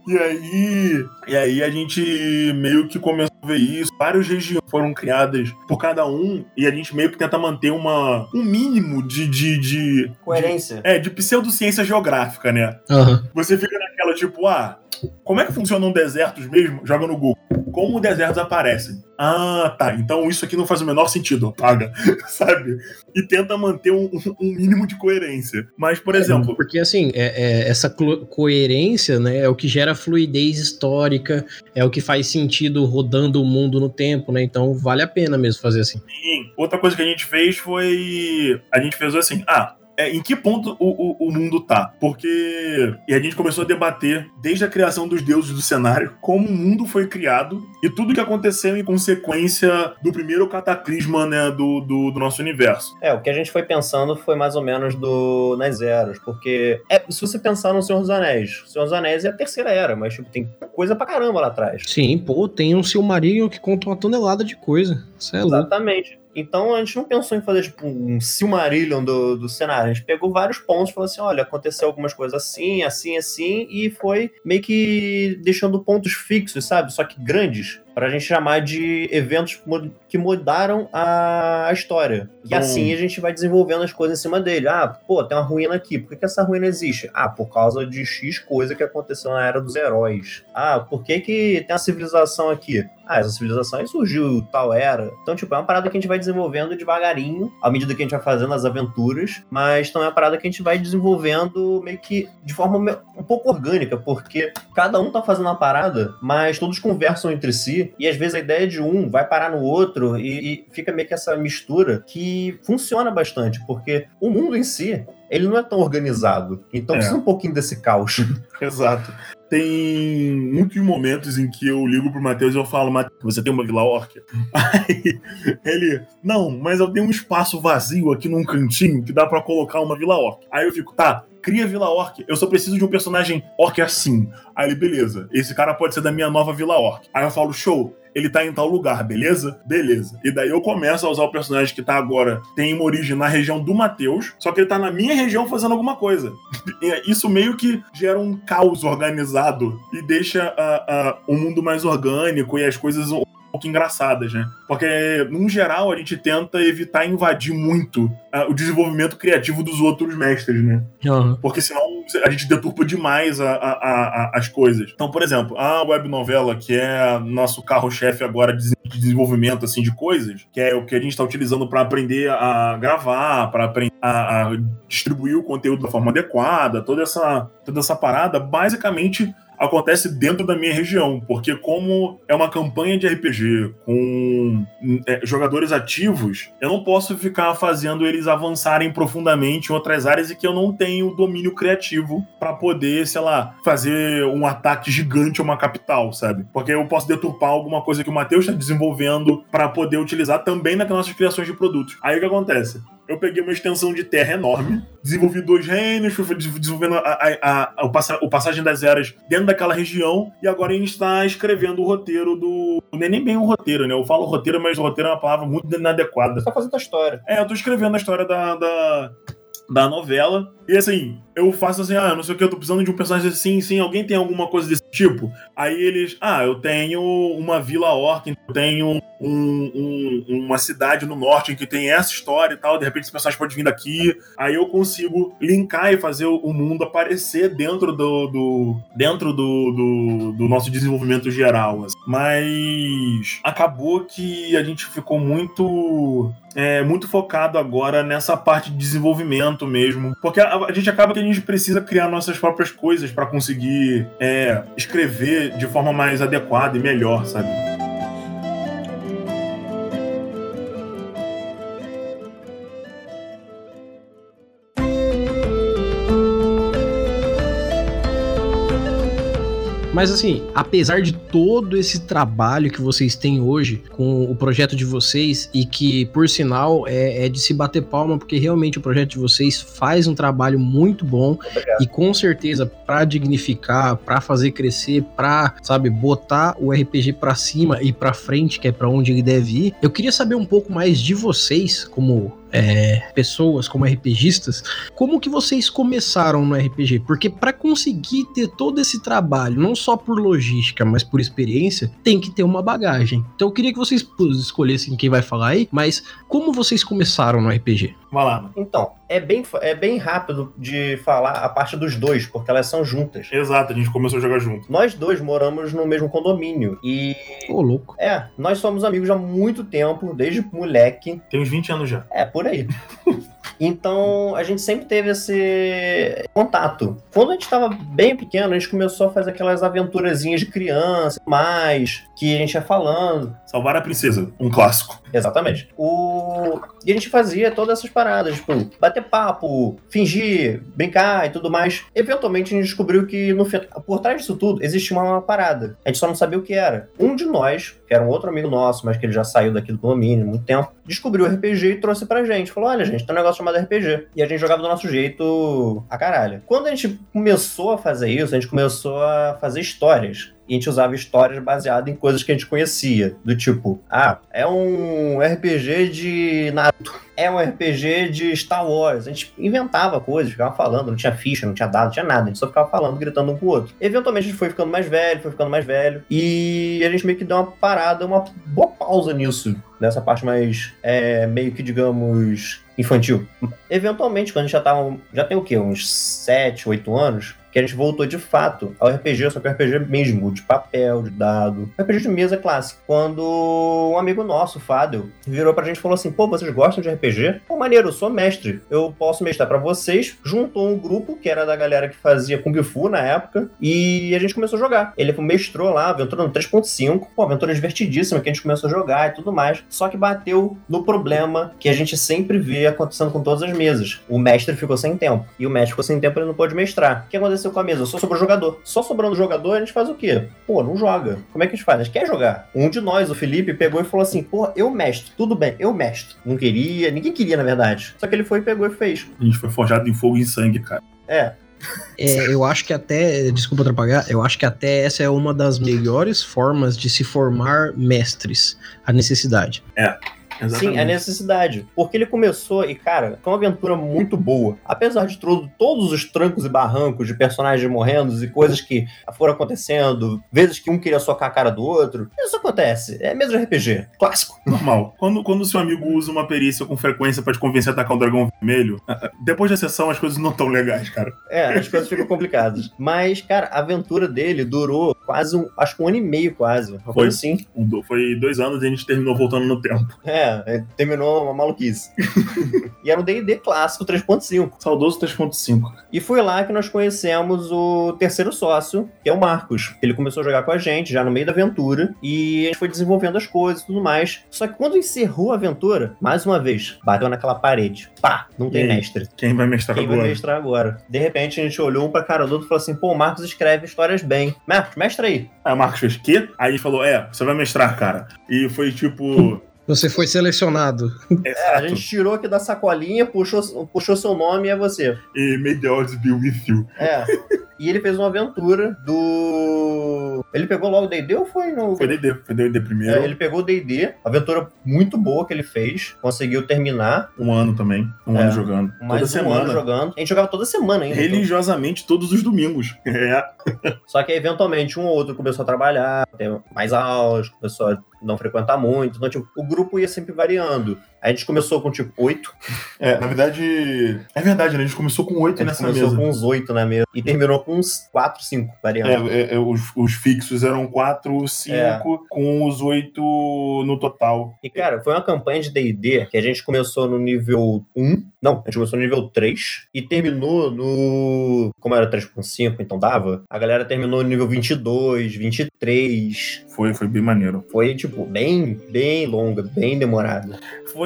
E aí, e aí a gente meio que começou a ver isso. Várias regiões foram criadas por cada um e a gente meio que tenta manter uma, um mínimo de. de, de Coerência. De, é, de pseudociência geográfica, né? Uhum. Você fica naquela tipo, ah, como é que funcionam desertos mesmo? Joga no Google. Como desertos aparecem? Ah, tá. Então isso aqui não faz o menor sentido, apaga, sabe? E tenta manter um, um, mínimo de coerência. Mas, por é, exemplo. Porque assim, é, é, essa coerência né, é o que gera fluidez histórica, é o que faz sentido rodando o mundo no tempo, né? Então vale a pena mesmo fazer assim. Sim. Outra coisa que a gente fez foi. A gente fez assim: ah, é, em que ponto o, o, o, mundo tá. Porque. E a gente começou a debater, desde a criação dos deuses do cenário, como o mundo foi criado e tudo que aconteceu em consequência do primeiro cataclisma né, do, do, do nosso universo. É, o que a gente foi pensando foi mais ou menos do nas eras, porque é, se você pensar no Senhor dos Anéis, o Senhor dos Anéis é a terceira era, mas tipo, tem coisa pra caramba lá atrás. Sim, pô, tem um Silmarillion que conta uma tonelada de coisa. Isso é Exatamente. Louco. Então a gente não pensou em fazer tipo um Silmarillion do, do cenário. A gente pegou vários pontos e falou assim: olha, aconteceu algumas coisas assim, assim, assim, e foi meio que deixando pontos fixos, sabe? Só que grandes para a gente chamar de eventos que mudaram a, história. E assim a gente vai desenvolvendo as coisas em cima dele. Ah, pô, tem uma ruína aqui. Por que, que essa ruína existe? Ah, por causa de X coisa que aconteceu na Era dos Heróis. Ah, por que, que tem a civilização aqui? Ah, essa civilização aí surgiu tal era. Então, tipo, é uma parada que a gente vai desenvolvendo devagarinho, à medida que a gente vai fazendo as aventuras, mas também é uma parada que a gente vai desenvolvendo meio que de forma um pouco orgânica, porque cada um tá fazendo uma parada, mas todos conversam entre si, e às vezes a ideia de um vai parar no outro, e, e fica meio que essa mistura que funciona bastante, porque o mundo em si, ele não é tão organizado. Então é. precisa um pouquinho desse caos. Exato tem muitos momentos em que eu ligo pro Matheus e eu falo, Matheus, você tem uma Vila Orc? Aí ele, não, mas eu tenho um espaço vazio aqui num cantinho que dá para colocar uma Vila Orc. Aí eu fico, tá, cria Vila Orc, eu só preciso de um personagem Orc assim. Aí ele, beleza, esse cara pode ser da minha nova Vila Orc. Aí eu falo, show, ele tá em tal lugar, beleza? Beleza. E daí eu começo a usar o personagem que tá agora, tem uma origem na região do Matheus, só que ele tá na minha região fazendo alguma coisa. Isso meio que gera um caos organizado e deixa uh, uh, o mundo mais orgânico e as coisas pouco engraçadas, né? Porque, num geral, a gente tenta evitar invadir muito uh, o desenvolvimento criativo dos outros mestres, né? Uhum. Porque senão a gente deturpa demais a, a, a, as coisas. Então, por exemplo, a web novela, que é nosso carro-chefe agora de desenvolvimento assim, de coisas, que é o que a gente está utilizando para aprender a gravar, para aprender a, a distribuir o conteúdo da forma adequada, toda essa, toda essa parada, basicamente acontece dentro da minha região, porque como é uma campanha de RPG com é, jogadores ativos, eu não posso ficar fazendo eles avançarem profundamente em outras áreas e que eu não tenho domínio criativo para poder, sei lá, fazer um ataque gigante a uma capital, sabe? Porque eu posso deturpar alguma coisa que o Matheus está desenvolvendo para poder utilizar também nas nossas criações de produtos. Aí o que acontece? Eu peguei uma extensão de terra enorme, desenvolvi dois reinos, fui desenvolvendo a, a, a, o, passa, o, Passagem das Eras dentro daquela região, e agora a gente está escrevendo o roteiro do. Não é nem bem um roteiro, né? Eu falo roteiro, mas roteiro é uma palavra muito inadequada. Você tá fazendo a história. É, eu tô escrevendo a história da, da, da novela. E assim, eu faço assim, ah, não sei o que, eu tô precisando de um personagem assim, sim, alguém tem alguma coisa desse tipo? Aí eles, ah, eu tenho uma vila orc, eu tenho um, um, uma cidade no norte que tem essa história e tal, de repente esse personagem pode vir daqui. Aí eu consigo linkar e fazer o mundo aparecer dentro do, do dentro do, do, do, nosso desenvolvimento geral. Assim. Mas acabou que a gente ficou muito é, muito focado agora nessa parte de desenvolvimento mesmo. Porque a, a, gente acaba que a gente precisa criar nossas próprias coisas para conseguir é, escrever de forma mais adequada e melhor, sabe? Mas assim, apesar de todo esse trabalho que vocês têm hoje com o projeto de vocês e que, por sinal, é, é de se bater palma, porque realmente o projeto de vocês faz um trabalho muito bom Obrigado. e com certeza para dignificar, para fazer crescer, para, sabe, botar o RPG para cima e para frente, que é para onde ele deve ir. Eu queria saber um pouco mais de vocês como é, pessoas, como RPGistas, como que vocês começaram no RPG? Porque para conseguir ter todo esse trabalho, não só por logística, mas por experiência, tem que ter uma bagagem. Então eu queria que vocês escolhessem quem vai falar aí, mas como vocês começaram no RPG? Vai lá. Então, é bem, é bem rápido de falar a parte dos dois, porque elas são juntas. Exato, a gente começou a jogar junto. Nós dois moramos no mesmo condomínio. E. Ô, oh, louco. É, nós somos amigos há muito tempo, desde moleque. Tem uns 20 anos já. É, por aí. Então a gente sempre teve esse contato. Quando a gente estava bem pequeno, a gente começou a fazer aquelas aventurazinhas de criança, mais que a gente ia falando. Salvar a princesa, um clássico. Exatamente. O... E a gente fazia todas essas paradas, tipo, bater papo, fingir, brincar e tudo mais. Eventualmente a gente descobriu que no... por trás disso tudo existia uma parada. A gente só não sabia o que era. Um de nós, que era um outro amigo nosso, mas que ele já saiu daqui do condomínio há muito tempo, descobriu o RPG e trouxe pra gente. Falou: olha, gente, tem um negócio chamado RPG. E a gente jogava do nosso jeito a caralho. Quando a gente começou a fazer isso, a gente começou a fazer histórias e a gente usava histórias baseadas em coisas que a gente conhecia. Do tipo, ah, é um RPG de Naruto. É um RPG de Star Wars. A gente inventava coisas, ficava falando, não tinha ficha, não tinha dado, não tinha nada. A gente só ficava falando, gritando um pro outro. Eventualmente a gente foi ficando mais velho, foi ficando mais velho. E a gente meio que deu uma parada, uma boa pausa nisso. Nessa parte mais, é, meio que, digamos, infantil. Eventualmente, quando a gente já tava. Já tem o quê? Uns 7, 8 anos que a gente voltou de fato ao RPG, só que o RPG mesmo, de papel, de dado. RPG de mesa clássico. Quando um amigo nosso, o Fábio, virou pra gente e falou assim: pô, vocês gostam de RPG? Pô, maneiro, eu sou mestre. Eu posso mestrar pra vocês. Juntou um grupo que era da galera que fazia Kung Fu na época e a gente começou a jogar. Ele mestrou lá, aventura no 3.5. Pô, aventura divertidíssima que a gente começou a jogar e tudo mais. Só que bateu no problema que a gente sempre vê acontecendo com todas as mesas. O mestre ficou sem tempo. E o mestre ficou sem tempo, ele não pôde mestrar. O que aconteceu com a mesa? Só sobrou jogador. Só sobrando jogador, a gente faz o quê? Pô, não joga. Como é que a gente faz? A gente quer jogar. Um de nós, o Felipe, pegou e falou assim: pô, eu mestro. Tudo bem, eu mestro. Não queria, ninguém queria, na verdade. Só que ele foi, pegou e fez. A gente foi forjado em fogo e em sangue, cara. É, É, eu acho que até, desculpa atrapalhar, eu acho que até essa é uma das melhores formas de se formar mestres, a necessidade. Sim, é necessidade. Porque ele começou e, cara, foi uma aventura muito boa. Apesar de tudo, todos os trancos e barrancos de personagens morrendo e coisas que foram acontecendo, vezes que um queria socar a cara do outro. Isso acontece. É mesmo RPG. Clássico. Normal. Quando, quando o seu amigo usa uma perícia com frequência pra te convencer a atacar um dragão vermelho, depois da sessão as coisas não tão legais, cara. É, as coisas ficam complicadas. Mas, cara, a aventura dele durou quase um. Acho que um ano e meio, quase. Foi. assim. Foi dois anos e a gente terminou voltando no tempo. É, é, terminou uma maluquice. e era um DD clássico 3.5. Saudoso 3.5. E foi lá que nós conhecemos o terceiro sócio, que é o Marcos. Ele começou a jogar com a gente já no meio da aventura e a gente foi desenvolvendo as coisas e tudo mais. Só que quando encerrou a aventura, mais uma vez, bateu naquela parede. Pá, não tem mestre. Quem vai mestrar Quem vai agora? mestrar agora? De repente a gente olhou um pra cara do outro e falou assim: pô, o Marcos escreve histórias bem. Marcos, mestra aí. Aí o Marcos fez quê? Aí ele falou: É, você vai mestrar, cara. E foi tipo. Você foi selecionado. É, a gente tirou aqui da sacolinha, puxou, puxou seu nome e é você. E may the odds be with you. É. E ele fez uma aventura do. Ele pegou logo o DD ou foi no. Foi DD, foi DD primeiro. É, ele pegou o DD, aventura muito boa que ele fez, conseguiu terminar. Um ano também. Um É. ano jogando. Mais Toda um semana. ano jogando. A gente jogava toda semana ainda. então. Religiosamente todos os domingos. É. Só que eventualmente um ou outro começou a trabalhar, ter mais aulas, começou a não frequentar muito. Então, tipo, o grupo ia sempre variando. A gente começou com tipo oito, É, na verdade. É verdade, né? A gente começou com oito nessa começou mesa. com uns oito na mesa e terminou com uns quatro, cinco variando. É, é, é, os, os fixos eram quatro, cinco, É. com os oito no total. E, cara, foi uma campanha de D&D que a gente começou no nível 1. Não, a gente começou no nível 3 e terminou no... Como era 3.5, então dava. A galera terminou no nível 22, 23. Foi, foi bem maneiro. Foi, tipo, bem, bem longa, bem demorada.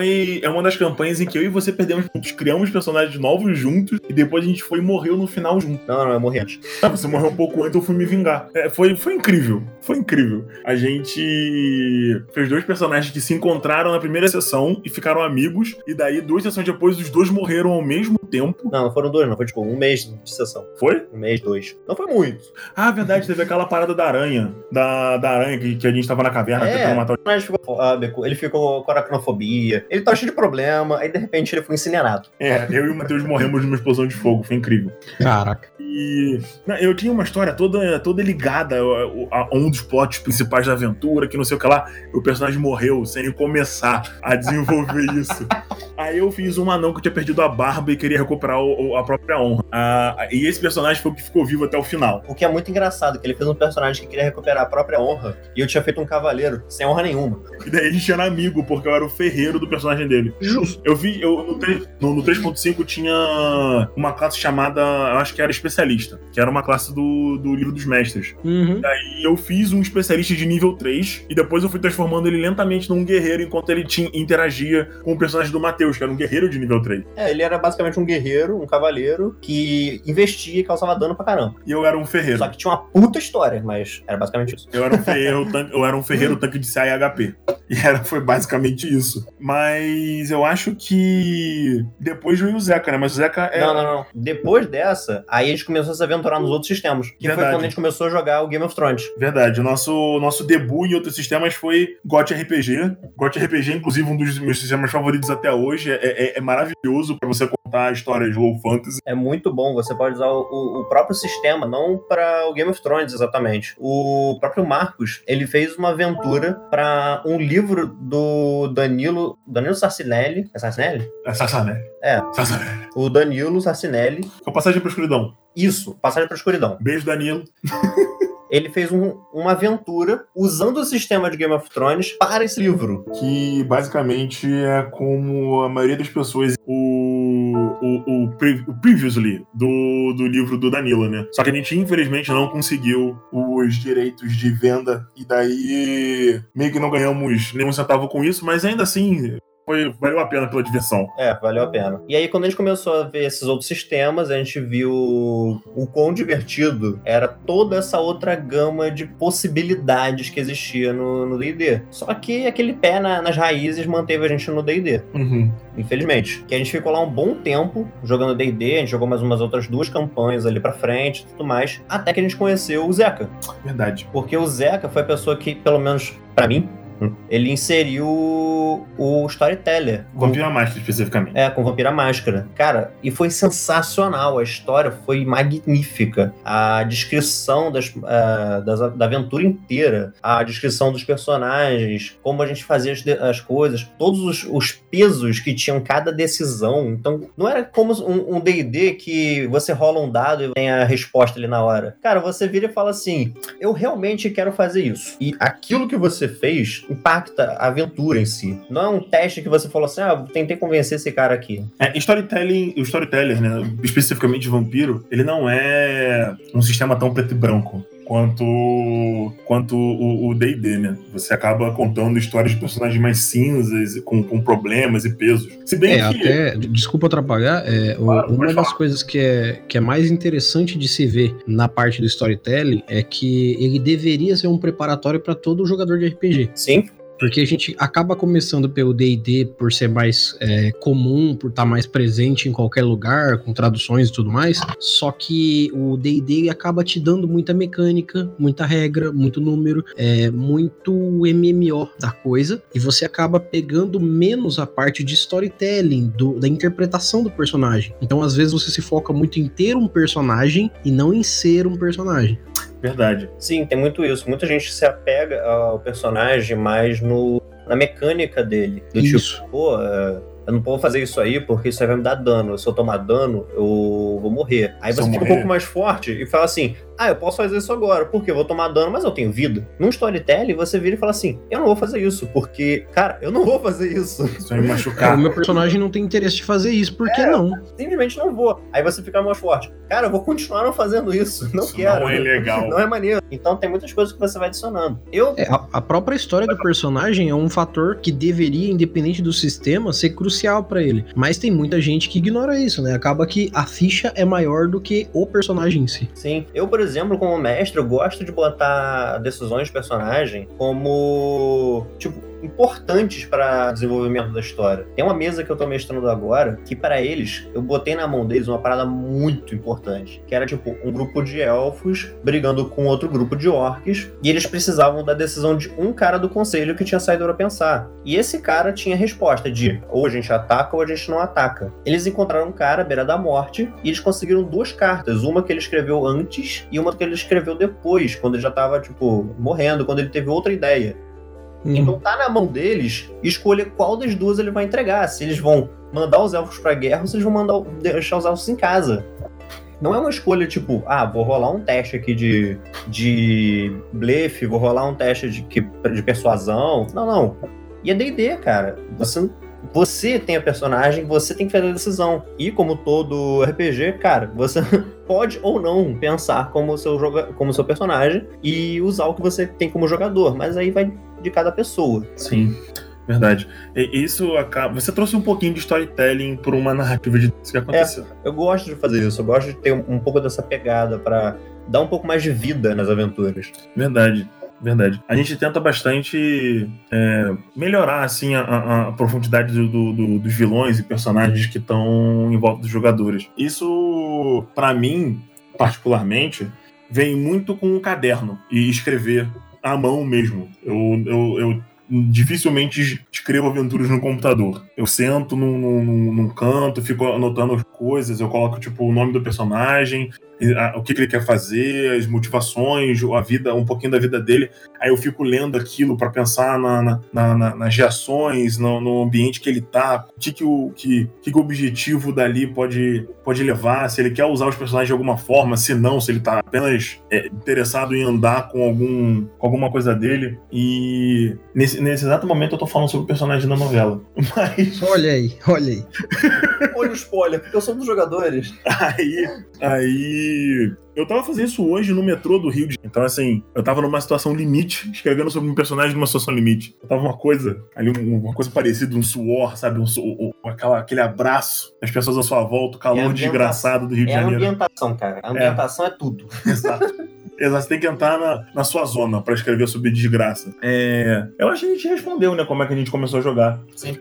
Foi é uma das campanhas em que eu e você perdemos juntos, criamos personagens novos juntos e depois a gente foi e morreu no final junto. Não, não, eu morri antes. Ah, você morreu um pouco antes, eu fui me vingar. É, foi, foi incrível. Foi incrível. A gente fez dois personagens que se encontraram na primeira sessão e ficaram amigos. E daí, duas sessões depois, os dois morreram ao mesmo tempo. Não, não foram dois, não. Foi, tipo, um mês de sessão. Foi? Um mês, dois. Não foi muito. Ah, verdade, teve aquela parada da aranha. Da, da aranha que, que a gente tava na caverna É. tentando matar o. Personagem ficou fóbico, ele ficou com aracnofobia, ele tava cheio de problema, aí de repente ele foi incinerado. É, eu e o Matheus morremos numa explosão de fogo. Foi incrível. Caraca. E não, eu tinha uma história toda, toda ligada a, a um dos plots principais da aventura, que não sei o que lá. O personagem morreu sem começar a desenvolver isso. Aí eu fiz um anão que tinha perdido a barba e queria recuperar o- o- a própria honra. Ah, e esse personagem foi o que ficou vivo até o final. O que é muito engraçado, que ele fez um personagem que queria recuperar a própria honra, e eu tinha feito um cavaleiro sem honra nenhuma. E daí a gente era amigo, porque eu era o ferreiro do personagem dele. Justo. Eu vi, eu, no, no 3.5 tinha uma classe chamada, eu acho que era especialista, que era uma classe do, do livro dos mestres. Uhum. Daí eu fiz um especialista de nível 3 e depois eu fui transformando ele lentamente num guerreiro enquanto ele tinha, interagia com o personagem do Matheus, que era um guerreiro de nível 3. É, ele era basicamente um guerreiro, um cavaleiro, que investia e causava dano pra caramba. E eu era um ferreiro. Só que tinha uma puta história, mas era basicamente isso. Eu era um ferreiro, tan- eu era um ferreiro tanque de CA e HP. E era, foi basicamente isso. Mas eu acho que depois veio o Zeca, né? Mas o Zeca é. Não, não, não. Depois dessa, aí a gente começou a se aventurar nos outros sistemas. Que foi Verdade. quando a gente começou a jogar o Game of Thrones. Verdade, o nosso, nosso debut em outros sistemas foi GOT RPG. GOT RPG, inclusive, um dos meus sistemas favoritos até hoje. É, é- é maravilhoso pra você contar histórias low fantasy. É muito bom, você pode usar o, o- próprio sistema, não para o Game of Thrones exatamente. O próprio Marcos, ele fez uma aventura para um livro do Danilo, Danilo Sarcinelli, é Sarcinelli? É Sassané. É. Sassané. O Danilo Sarcinelli, Com passagem pra escuridão. Isso, Passagem para a Escuridão. Beijo, Danilo. ele fez um, uma aventura usando o sistema de Game of Thrones para esse livro. Que basicamente é como a maioria das pessoas. O, o, o, o previously do, do livro do Danilo, né? Só que a gente, infelizmente, não conseguiu os direitos de venda. E daí meio que não ganhamos nenhum centavo com isso, mas ainda assim foi, valeu a pena pela diversão. É, valeu a pena. E aí, quando a gente começou a ver esses outros sistemas, a gente viu o quão divertido era toda essa outra gama de possibilidades que existia no DD. Só que aquele pé na, nas raízes manteve a gente no DD. Uhum. Infelizmente. Que a gente ficou lá um bom tempo jogando DD, a gente jogou mais umas outras duas campanhas ali pra frente e tudo mais, até que a gente conheceu o Zeca. Verdade. Porque o Zeca foi a pessoa que, pelo menos para mim, ele inseriu o Storyteller. Com Vampira Máscara, especificamente. É, com Vampira Máscara. Cara, e foi sensacional. A história foi magnífica. A descrição das, uh, das, da aventura inteira, a descrição dos personagens, como a gente fazia as, as coisas, todos os, os, pesos que tinham cada decisão. Então, não era como um DD um que você rola um dado e tem a resposta ali na hora. Cara, você vira e fala assim: eu realmente quero fazer isso. E aquilo que você fez impacta a aventura em si. Não é um teste que você falou assim, ah, tentei convencer esse cara aqui. É, storytelling, o storyteller, né, especificamente vampiro, ele não é um sistema tão preto e branco quanto quanto o D&D, né? Você acaba contando histórias de personagens mais cinzas, com, com problemas e pesos. Se bem é, que... até, desculpa atrapalhar, é, claro, uma das coisas que é, que é mais interessante de se ver na parte do storytelling é que ele deveria ser um preparatório para todo jogador de RPG. Sim. Porque a gente acaba começando pelo D&D por ser mais é, comum, por estar tá mais presente em qualquer lugar, com traduções e tudo mais. Só que o D&D acaba te dando muita mecânica, muita regra, muito número, é, muito MMO da coisa. E você acaba pegando menos a parte de storytelling, do, da interpretação do personagem. Então, às vezes, você se foca muito em ter um personagem e não em ser um personagem. Verdade. Sim, tem muito isso. Muita gente se apega ao personagem mais no, na mecânica dele. Do isso. tipo, pô, é, eu não vou fazer isso aí porque isso aí vai me dar dano. Se eu tomar dano, eu vou morrer. Aí você fica morrer. um pouco mais forte e fala assim: ah, eu posso fazer isso agora, porque eu vou tomar dano, mas eu tenho vida. Num storytelling, você vira e fala assim: eu não vou fazer isso, porque, cara, eu não vou fazer isso. Isso vai me machucar. o meu personagem não tem interesse de fazer isso, por que é, não? Simplesmente não vou. Aí você fica mais forte. Cara, eu vou continuar não fazendo isso. Não isso quero. Não é legal. Não é maneiro. Então tem muitas coisas que você vai adicionando. Eu. É, a, a, própria história do personagem é um fator que deveria, independente do sistema, ser crucial para ele. Mas tem muita gente que ignora isso, né? Acaba que a ficha é maior do que o personagem em si. Sim. Eu, por exemplo, como mestre, eu gosto de botar decisões de personagem como, tipo, importantes para desenvolvimento da história. Tem uma mesa que eu tô mestrando agora que para eles eu botei na mão deles uma parada muito importante, que era tipo um grupo de elfos brigando com outro grupo de orcs e eles precisavam da decisão de um cara do conselho que tinha saído para pensar. E esse cara tinha resposta de ou a gente ataca ou a gente não ataca. Eles encontraram um cara à beira da morte e eles conseguiram duas cartas, uma que ele escreveu antes e uma que ele escreveu depois, quando ele já tava tipo morrendo, quando ele teve outra ideia. Hum. Então tá na mão deles escolher qual das duas ele vai entregar. Se eles vão mandar os elfos pra guerra ou se eles vão mandar, deixar os elfos em casa. Não é uma escolha tipo, ah, vou rolar um teste aqui de, de blefe, vou rolar um teste de, de persuasão. Não, não. E é D&D, cara. Você, você tem a personagem, você tem que fazer a decisão. E como todo RPG, cara, você pode ou não pensar como seu, joga, como seu personagem e usar o que você tem como jogador. Mas aí vai de cada pessoa. Sim. Verdade. E isso acaba. Você trouxe um pouquinho de storytelling por uma narrativa de que aconteceu. É, eu gosto de fazer isso. Eu gosto de ter um, um pouco dessa pegada para dar um pouco mais de vida nas aventuras. Verdade. Verdade. A gente tenta bastante é, melhorar assim a, a profundidade do, do, dos vilões e personagens que estão em volta dos jogadores. Isso, para mim, particularmente, vem muito com um caderno e escrever à mão mesmo. Eu, eu, eu dificilmente escrevo aventuras no computador. Eu sento num, num, num canto, fico anotando coisas, eu coloco tipo o nome do personagem, o que, que, ele quer fazer, as motivações, a vida, um pouquinho da vida dele. Aí eu fico lendo aquilo para pensar na, na, na, nas reações, no, no, ambiente que ele tá, o que, que, o, que, que, que o objetivo dali pode, pode levar, se ele quer usar os personagens de alguma forma, se não, se ele tá apenas é, interessado em andar com, algum, com alguma coisa dele. E nesse, nesse exato momento eu tô falando sobre o personagem da novela. Mas. Olha aí, olha aí. olha o spoiler, porque eu sou um dos jogadores. Aí. Aí. Eu tava fazendo isso hoje no metrô do Rio de Janeiro. Então, assim, eu tava numa situação limite, escrevendo sobre um personagem numa situação limite. Eu tava uma coisa, ali, uma coisa parecida, um suor, sabe? Um aquela, aquele abraço das pessoas à sua volta, o calor é desgraçado do Rio de é Janeiro. É a ambientação, cara. A ambientação é, é tudo. Exato. Exato, você tem que entrar na, na sua zona para escrever sobre desgraça. É, eu acho que a gente respondeu, né? Como é que a gente começou a jogar. Sim.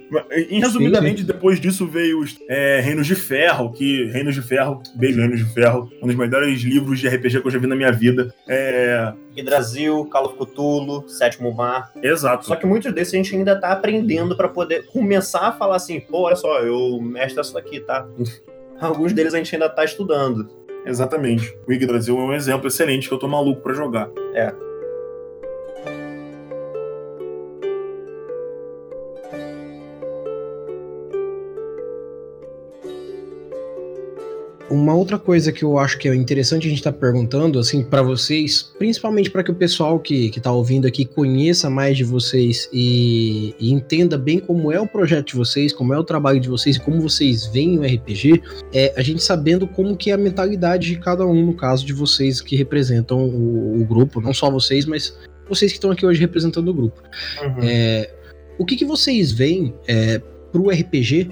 Em resumidamente, depois disso veio os é, Reinos de Ferro, que Reinos de Ferro, beijo Reinos de Ferro, um dos melhores livros de RPG que eu já vi na minha vida. É. Brasil, Call of Cthulhu, Sétimo Mar. Exato. Só que muitos desses a gente ainda tá aprendendo para poder começar a falar assim, pô, olha só, eu mestre isso daqui, tá? Alguns deles a gente ainda tá estudando. Exatamente. O Yggdrasil é um exemplo excelente que eu tô maluco para jogar. É. Uma outra coisa que eu acho que é interessante a gente estar tá perguntando, assim, para vocês, principalmente para que o pessoal que, que tá ouvindo aqui conheça mais de vocês e, e, entenda bem como é o projeto de vocês, como é o trabalho de vocês, como vocês veem o RPG, é a gente sabendo como que é a mentalidade de cada um, no caso de vocês que representam o, o grupo, não só vocês, mas vocês que estão aqui hoje representando o grupo. Uhum. É, o que, que vocês veem é, pro RPG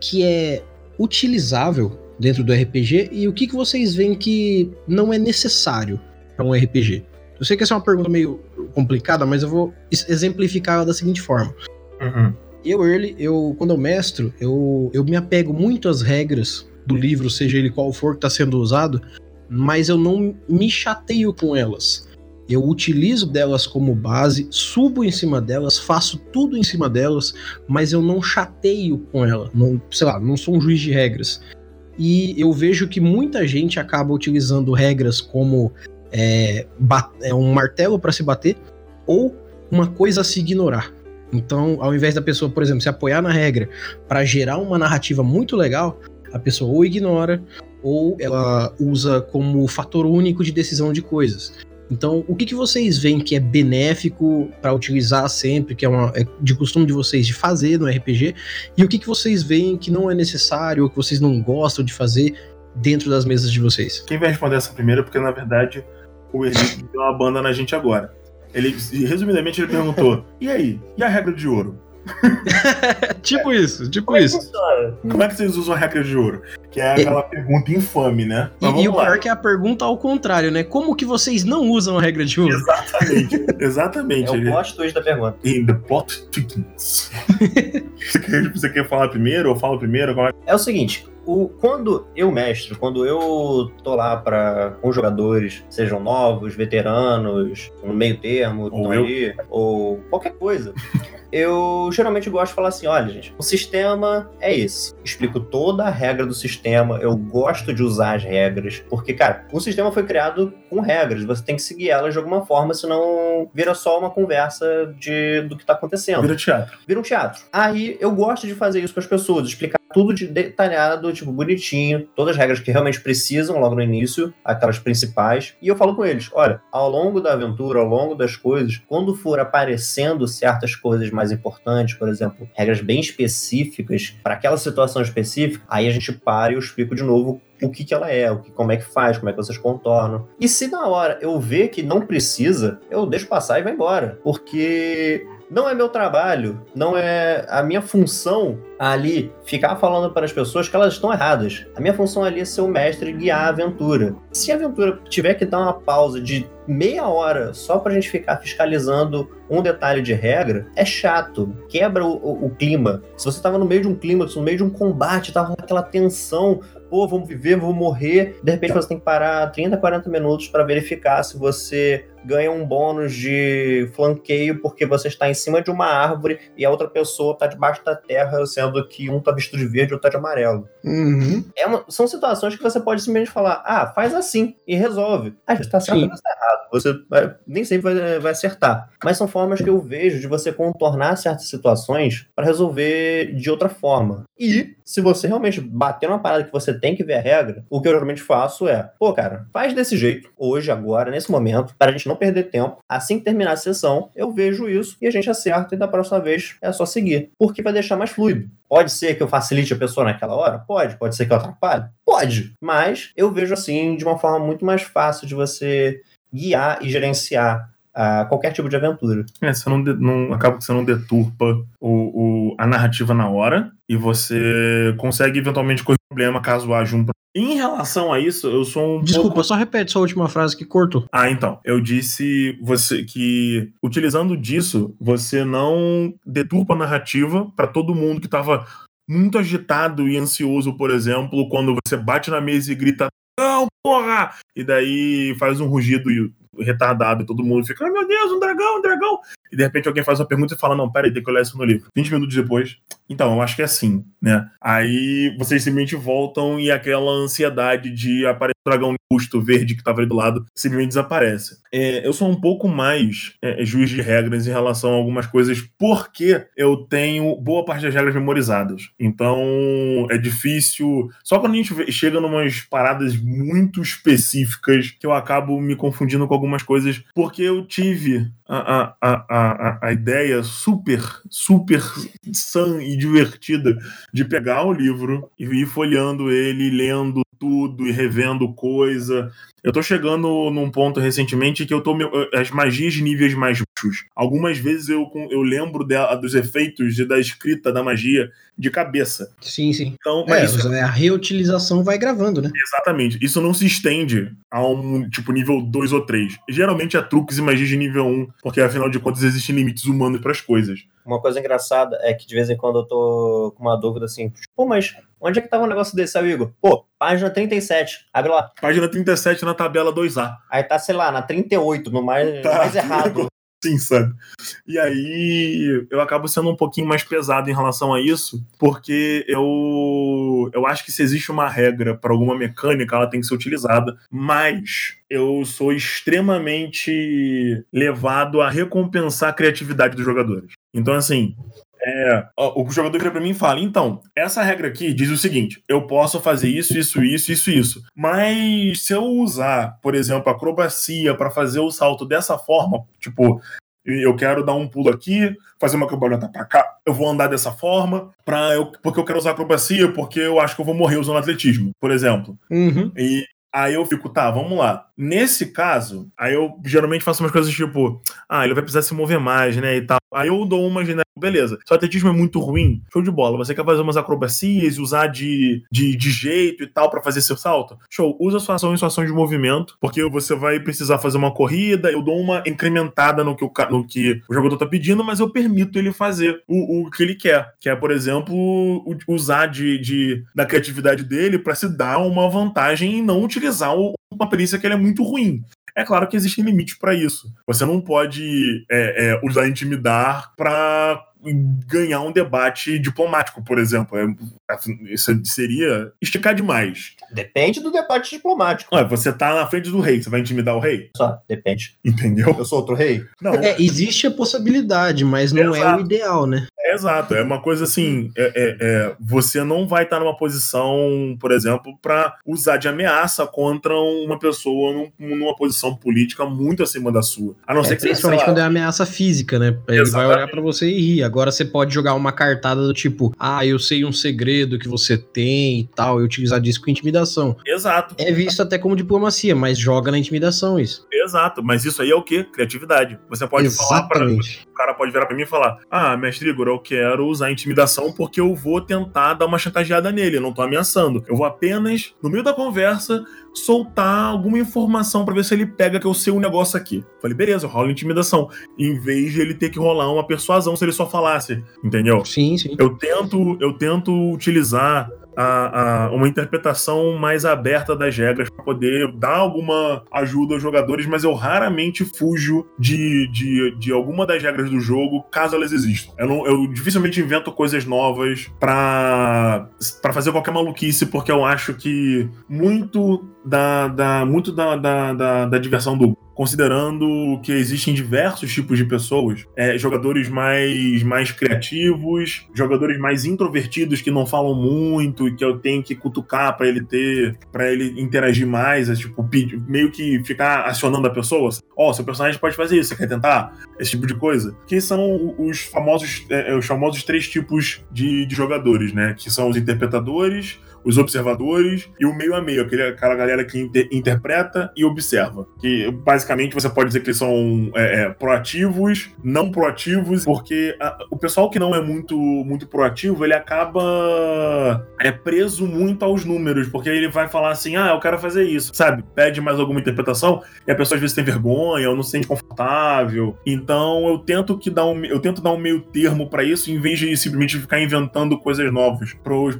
que é utilizável dentro do RPG e o que, que vocês veem que não é necessário para um RPG? Eu sei que essa é uma pergunta meio complicada, mas eu vou exemplificar da seguinte forma. Uhum. Eu, Early, eu, quando eu mestro, eu, eu me apego muito às regras do livro, seja ele qual for que está sendo usado, mas eu não me chateio com elas. Eu utilizo delas como base, subo em cima delas, faço tudo em cima delas, mas eu não chateio com ela. Não, sei lá, não sou um juiz de regras. E eu vejo que muita gente acaba utilizando regras como é, é um martelo para se bater ou uma coisa a se ignorar. Então, ao invés da pessoa, por exemplo, se apoiar na regra para gerar uma narrativa muito legal, a pessoa ou ignora ou ela usa como fator único de decisão de coisas. Então, o que, que vocês veem que é benéfico para utilizar sempre, que é, uma, é de costume de vocês de fazer no RPG, e o que, que vocês veem que não é necessário, ou que vocês não gostam de fazer dentro das mesas de vocês? Quem vai responder essa primeira, porque na verdade o Henrique deu uma banda na gente agora. Ele, resumidamente, ele perguntou: e aí? E a regra de ouro? tipo isso, tipo Como isso. Como é que vocês usam a regra de ouro? Que é aquela é... pergunta infame, né? e, e o pior que é a pergunta ao contrário, né? Como que vocês não usam a regra de ouro? Exatamente, exatamente. É o plot twist da pergunta. In the plot twist. você, quer, você quer falar primeiro ou fala primeiro? É? é o seguinte, o, quando eu mestro, quando eu tô lá para com jogadores, sejam novos, veteranos, no meio termo, ou, ali, ou qualquer coisa, eu geralmente gosto de falar assim: olha, gente, o sistema é esse. Explico toda a regra do sistema, eu gosto de usar as regras, porque, cara, o sistema foi criado com regras, você tem que seguir elas de alguma forma, senão vira só uma conversa de, do que tá acontecendo. Vira teatro. Vira um teatro. Aí eu gosto de fazer isso com as pessoas, explicar tudo de detalhado, tipo, bonitinho, todas as regras que realmente precisam logo no início, aquelas principais. E eu falo com eles: olha, ao longo da aventura, ao longo das coisas, quando for aparecendo certas coisas mais importantes, por exemplo, regras bem específicas para aquela situação específica, aí a gente para e eu explico de novo o que, que ela é, o que, como é que faz, como é que vocês contornam. E se na hora eu ver que não precisa, eu deixo passar e vai embora. Porque não é meu trabalho, não é a minha função ali ficar falando para as pessoas que elas estão erradas. A minha função ali é ser o mestre e guiar a aventura. Se a aventura tiver que dar uma pausa de meia hora só pra gente ficar fiscalizando um detalhe de regra, é chato, quebra o, o, o clima. Se você tava no meio de um clima, no meio de um combate, tava aquela tensão, pô, vamos viver, vamos morrer, de repente você tem que parar 30, 40 minutos para verificar se você ganha um bônus de flanqueio porque você está em cima de uma árvore e a outra pessoa está debaixo da terra, sendo que um tá vestido de verde e outro tá de amarelo. Uhum. É uma- são situações que você pode simplesmente falar, ah, faz assim e resolve. Às vezes tá certo, Sim. às vezes tá errado. Você vai- nem sempre vai, vai acertar. Mas são formas que eu vejo de você contornar certas situações para resolver de outra forma. E se você realmente bater numa parada que você tem que ver a regra, o que eu geralmente faço é, pô, cara, faz desse jeito, hoje, agora, nesse momento, para a gente não perder tempo. Assim que terminar a sessão, eu vejo isso e a gente acerta e da próxima vez é só seguir. Porque vai deixar mais fluido. Pode ser que eu facilite a pessoa naquela hora? Pode. Pode ser que eu atrapalhe? Pode. Mas eu vejo assim de uma forma muito mais fácil de você guiar e gerenciar ah, qualquer tipo de aventura. É, você não, não acaba que você não deturpa o, o- a narrativa na hora e você consegue eventualmente correr o problema caso haja um. Em relação a isso, eu sou um Desculpa, pouco. só repete sua última frase que cortou. Ah, então. Eu disse você que utilizando disso, você não deturpa a narrativa para todo mundo que tava muito agitado e ansioso, por exemplo, quando você bate na mesa e grita não, porra! E daí faz um rugido e- retardado e todo mundo fica, ai meu Deus, um dragão, um dragão! E de repente alguém faz uma pergunta e fala, não, peraí, tem que olhar isso no livro. 20 minutos depois, então, eu acho que é assim, né? Aí vocês simplesmente voltam e aquela ansiedade de aparecer um dragão custo verde que tava ali do lado simplesmente desaparece. É, eu sou um pouco mais é, juiz de regras em relação a algumas coisas porque eu tenho boa parte das regras memorizadas. Então é difícil. Só quando a gente chega numas paradas muito específicas que eu acabo me confundindo com algumas coisas porque eu tive a, a, a, a, a ideia super, super sã e divertida de pegar o livro e ir folheando ele, lendo tudo e revendo coisa. Eu tô chegando num ponto recentemente que eu tô. me- As magias de níveis mais baixos. Algumas vezes eu, eu lembro dela, dos efeitos e da escrita da magia de cabeça. Sim, sim. Então, É, mas isso- a reutilização vai gravando, né? exatamente. Isso não se estende a um tipo nível 2 ou 3. Geralmente é truques e magias de nível 1, porque afinal de contas existem limites humanos para as coisas. Uma coisa engraçada é que de vez em quando eu tô com uma dúvida assim, pô, mas onde é que tava um negócio desse, amigo? Pô, página 37, abre lá. Página 37 na tabela 2A. Aí tá, sei lá, na 38, no mais, Tá. mais errado. Sim, sabe? E aí eu acabo sendo um pouquinho mais pesado em relação a isso, porque eu eu acho que se existe uma regra para alguma mecânica, ela tem que ser utilizada, mas eu sou extremamente levado a recompensar a criatividade dos jogadores. Então assim, é, o jogador vira pra mim e fala: então, essa regra aqui diz o seguinte: eu posso fazer isso, isso, isso, isso, isso. Mas se eu usar, por exemplo, acrobacia para fazer o salto dessa forma, tipo, eu quero dar um pulo aqui, fazer uma cambalhota pra cá, eu vou andar dessa forma, pra eu, porque eu quero usar acrobacia, porque eu acho que eu vou morrer usando atletismo, por exemplo. Uhum. E aí eu fico, tá, vamos lá. Nesse caso, aí eu geralmente faço umas coisas tipo, ah, ele vai precisar se mover mais, né, e tal. Aí eu dou uma beleza. Se o atletismo é muito ruim, show de bola. Você quer fazer umas acrobacias usar de, de, de jeito e tal pra fazer seu salto? Show. Usa sua ação em sua ação de movimento, porque você vai precisar fazer uma corrida, eu dou uma incrementada no que o, no que o jogador tá pedindo, mas eu permito ele fazer o, o que ele quer. Que é, por exemplo, usar de, de- da criatividade dele pra se dar uma vantagem e não utilizar o- uma perícia que é muito ruim. É claro que existem limites para isso. Você não pode é, é, usar intimidar para ganhar um debate diplomático, por exemplo. É, isso seria esticar demais. Depende do debate diplomático. Ué, você tá na frente do rei, você vai intimidar o rei? Só, depende. Entendeu? Eu sou outro rei? Não, É, existe a possibilidade, mas não é Exato. o ideal, né? É exato, é uma coisa assim, é, é- é, você não vai estar numa posição, por exemplo, para usar de ameaça contra uma pessoa num- numa posição política muito acima da sua. A não É, ser que você, principalmente lá, quando é ameaça física, né? Ele vai Exatamente. olhar pra você e rir. Agora você pode jogar uma cartada do tipo, ah, eu sei um segredo que você tem e tal, e utilizar disso com intimidação. Exato, É visto até como diplomacia, mas joga na intimidação isso. exato. Mas isso aí é o quê? Criatividade. Você pode falar para Exatamente. o cara pode virar pra mim e falar: Ah, mestre Igor, eu quero usar intimidação porque eu vou tentar dar uma chantageada nele. Eu não tô ameaçando. Eu vou apenas, no meio da conversa, soltar alguma informação pra ver se ele pega que eu sei um negócio aqui. Falei, beleza, rola intimidação. Em vez de ele ter que rolar uma persuasão se ele só falasse. Entendeu? Sim, sim. Eu tento, eu tento utilizar a, a, uma interpretação mais aberta das regras para poder dar alguma ajuda aos jogadores, mas eu raramente fujo de, de, de alguma das regras do jogo, caso elas existam. Eu, não, eu dificilmente invento coisas novas para fazer qualquer maluquice, porque eu acho que muito da, da, muito da, da, da, diversão do considerando que existem diversos tipos de pessoas, é, jogadores mais, mais criativos, jogadores mais introvertidos que não falam muito e que eu tenho que cutucar para ele ter, para ele interagir mais, é, tipo meio que ficar acionando a pessoa. Ó, oh, seu personagem pode fazer isso, você quer tentar? Esse tipo de coisa. Que são os famosos, é, é, os famosos três tipos de, de jogadores, né? Que são os interpretadores, os observadores e o meio a meio, aquele, aquela galera que inter, interpreta e observa. Que basicamente você pode dizer que eles são é, é, proativos, não proativos, porque a, o pessoal que não é muito, muito proativo, ele acaba é preso muito aos números, porque ele vai falar assim: ah, eu quero fazer isso, sabe? Pede mais alguma interpretação e a pessoa às vezes tem vergonha ou não se sente confortável. Então eu tento que dar um, eu tento dar um meio termo para isso, em vez de simplesmente ficar inventando coisas novas para os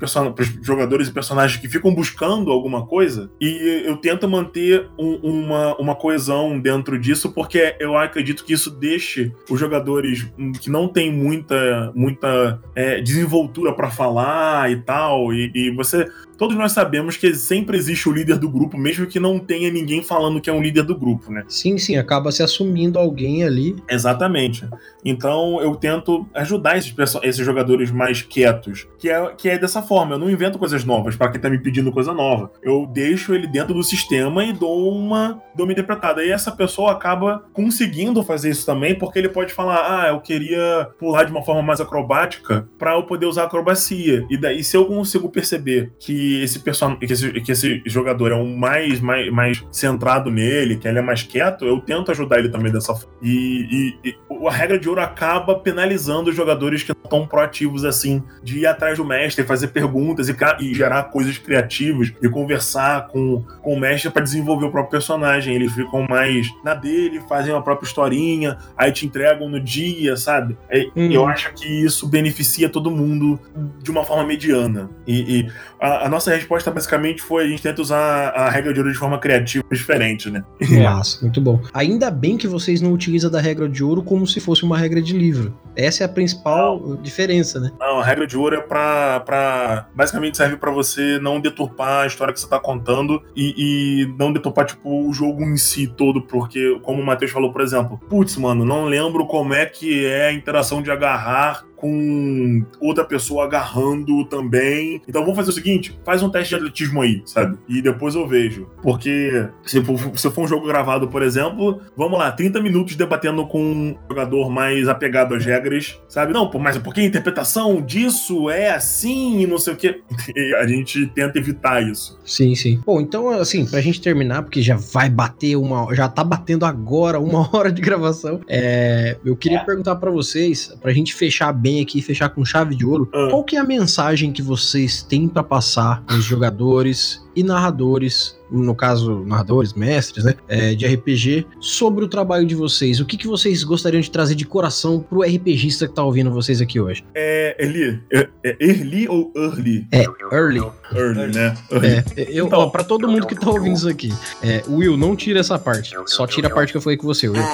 jogadores personagens que ficam buscando alguma coisa e eu tento manter um, uma, uma coesão dentro disso porque eu acredito que isso deixe os jogadores que não tem muita, muita é, desenvoltura para falar e tal, e, e você todos nós sabemos que sempre existe o líder do grupo, mesmo que não tenha ninguém falando que é um líder do grupo, né? Sim, sim, acaba se assumindo alguém ali. Exatamente. Então eu tento ajudar esses, esses jogadores mais quietos, que é, que é dessa forma. Eu não invento coisas novas para quem tá me pedindo coisa nova. Eu deixo ele dentro do sistema e dou uma, dou uma interpretada. E essa pessoa acaba conseguindo fazer isso também, porque ele pode falar: ah, eu queria pular de uma forma mais acrobática para eu poder usar acrobacia. E daí, se eu consigo perceber que esse person... que esse, que esse jogador é um mais, mais, mais centrado nele, que ele é mais quieto, eu tento ajudar ele também dessa forma. E, e, e a regra de ouro acaba penalizando os jogadores que não estão proativos assim, de ir atrás do mestre, fazer perguntas e, e gerar coisas criativas e conversar com, com o mestre para desenvolver o próprio personagem. Eles ficam mais na dele, fazem a própria historinha, aí te entregam no dia, sabe? É, uhum. Eu acho que isso beneficia todo mundo de uma forma mediana. E, e a, a nossa resposta basicamente foi a gente tenta usar a regra de ouro de forma criativa diferente, né? Massa, muito bom. Ainda bem que vocês não utilizam da regra de ouro como se fosse uma regra de livro. Essa é a principal não. diferença, né? Não, a regra de ouro é pra. pra basicamente serve para você não deturpar a história que você tá contando e, e, não deturpar, tipo, o jogo em si todo, porque, como o Matheus falou, por exemplo, putz, mano, não lembro como é que é a interação de agarrar com outra pessoa agarrando também. Então vamos fazer o seguinte: faz um teste de atletismo aí, sabe? E depois eu vejo. Porque se for, se for um jogo gravado, por exemplo, vamos lá, 30 minutos debatendo com um jogador mais apegado às regras, sabe? Não, mas porque a interpretação disso é assim e não sei o quê. E a gente tenta evitar isso. Sim, sim. Bom, então, assim, pra gente terminar, porque já vai bater uma. Já tá batendo agora uma hora de gravação. É, eu queria é. perguntar para vocês, pra gente fechar bem aqui fechar com chave de ouro. Ah. Qual que é a mensagem que vocês têm para passar aos jogadores e narradores, no caso, narradores, mestres, né, é, de RPG, sobre o trabalho de vocês. O que, que vocês gostariam de trazer de coração pro RPGista que tá ouvindo vocês aqui hoje? É, Eli, é, é early ou early? É, early. Early, né? Early. É, eu, então, ó, pra todo mundo que tá ouvindo isso aqui, é, Will, não tira essa parte. Só tira a parte que eu falei com você, Will. Uh,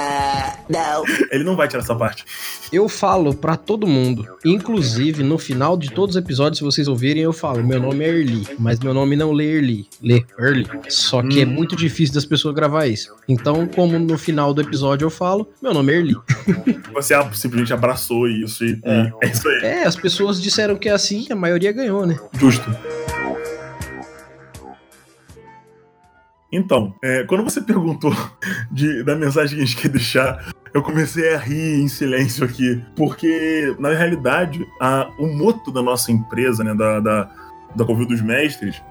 não. Ele não vai tirar essa parte. Eu falo para todo mundo, inclusive no final de todos os episódios, se vocês ouvirem, eu falo, meu nome é Early, mas meu nome não lê Early early, ler early. Só que é hum. é muito difícil das pessoas gravar isso. Então, como no final do episódio eu falo, meu nome é Early. Você simplesmente abraçou isso e é, é isso aí. É, as pessoas disseram que é assim, a maioria ganhou, né? Justo. Então, é, quando você perguntou de, da mensagem que a gente quer deixar, eu comecei a rir em silêncio aqui, porque, na realidade, a, o moto da nossa empresa, né, da, da, da Covil dos Mestres,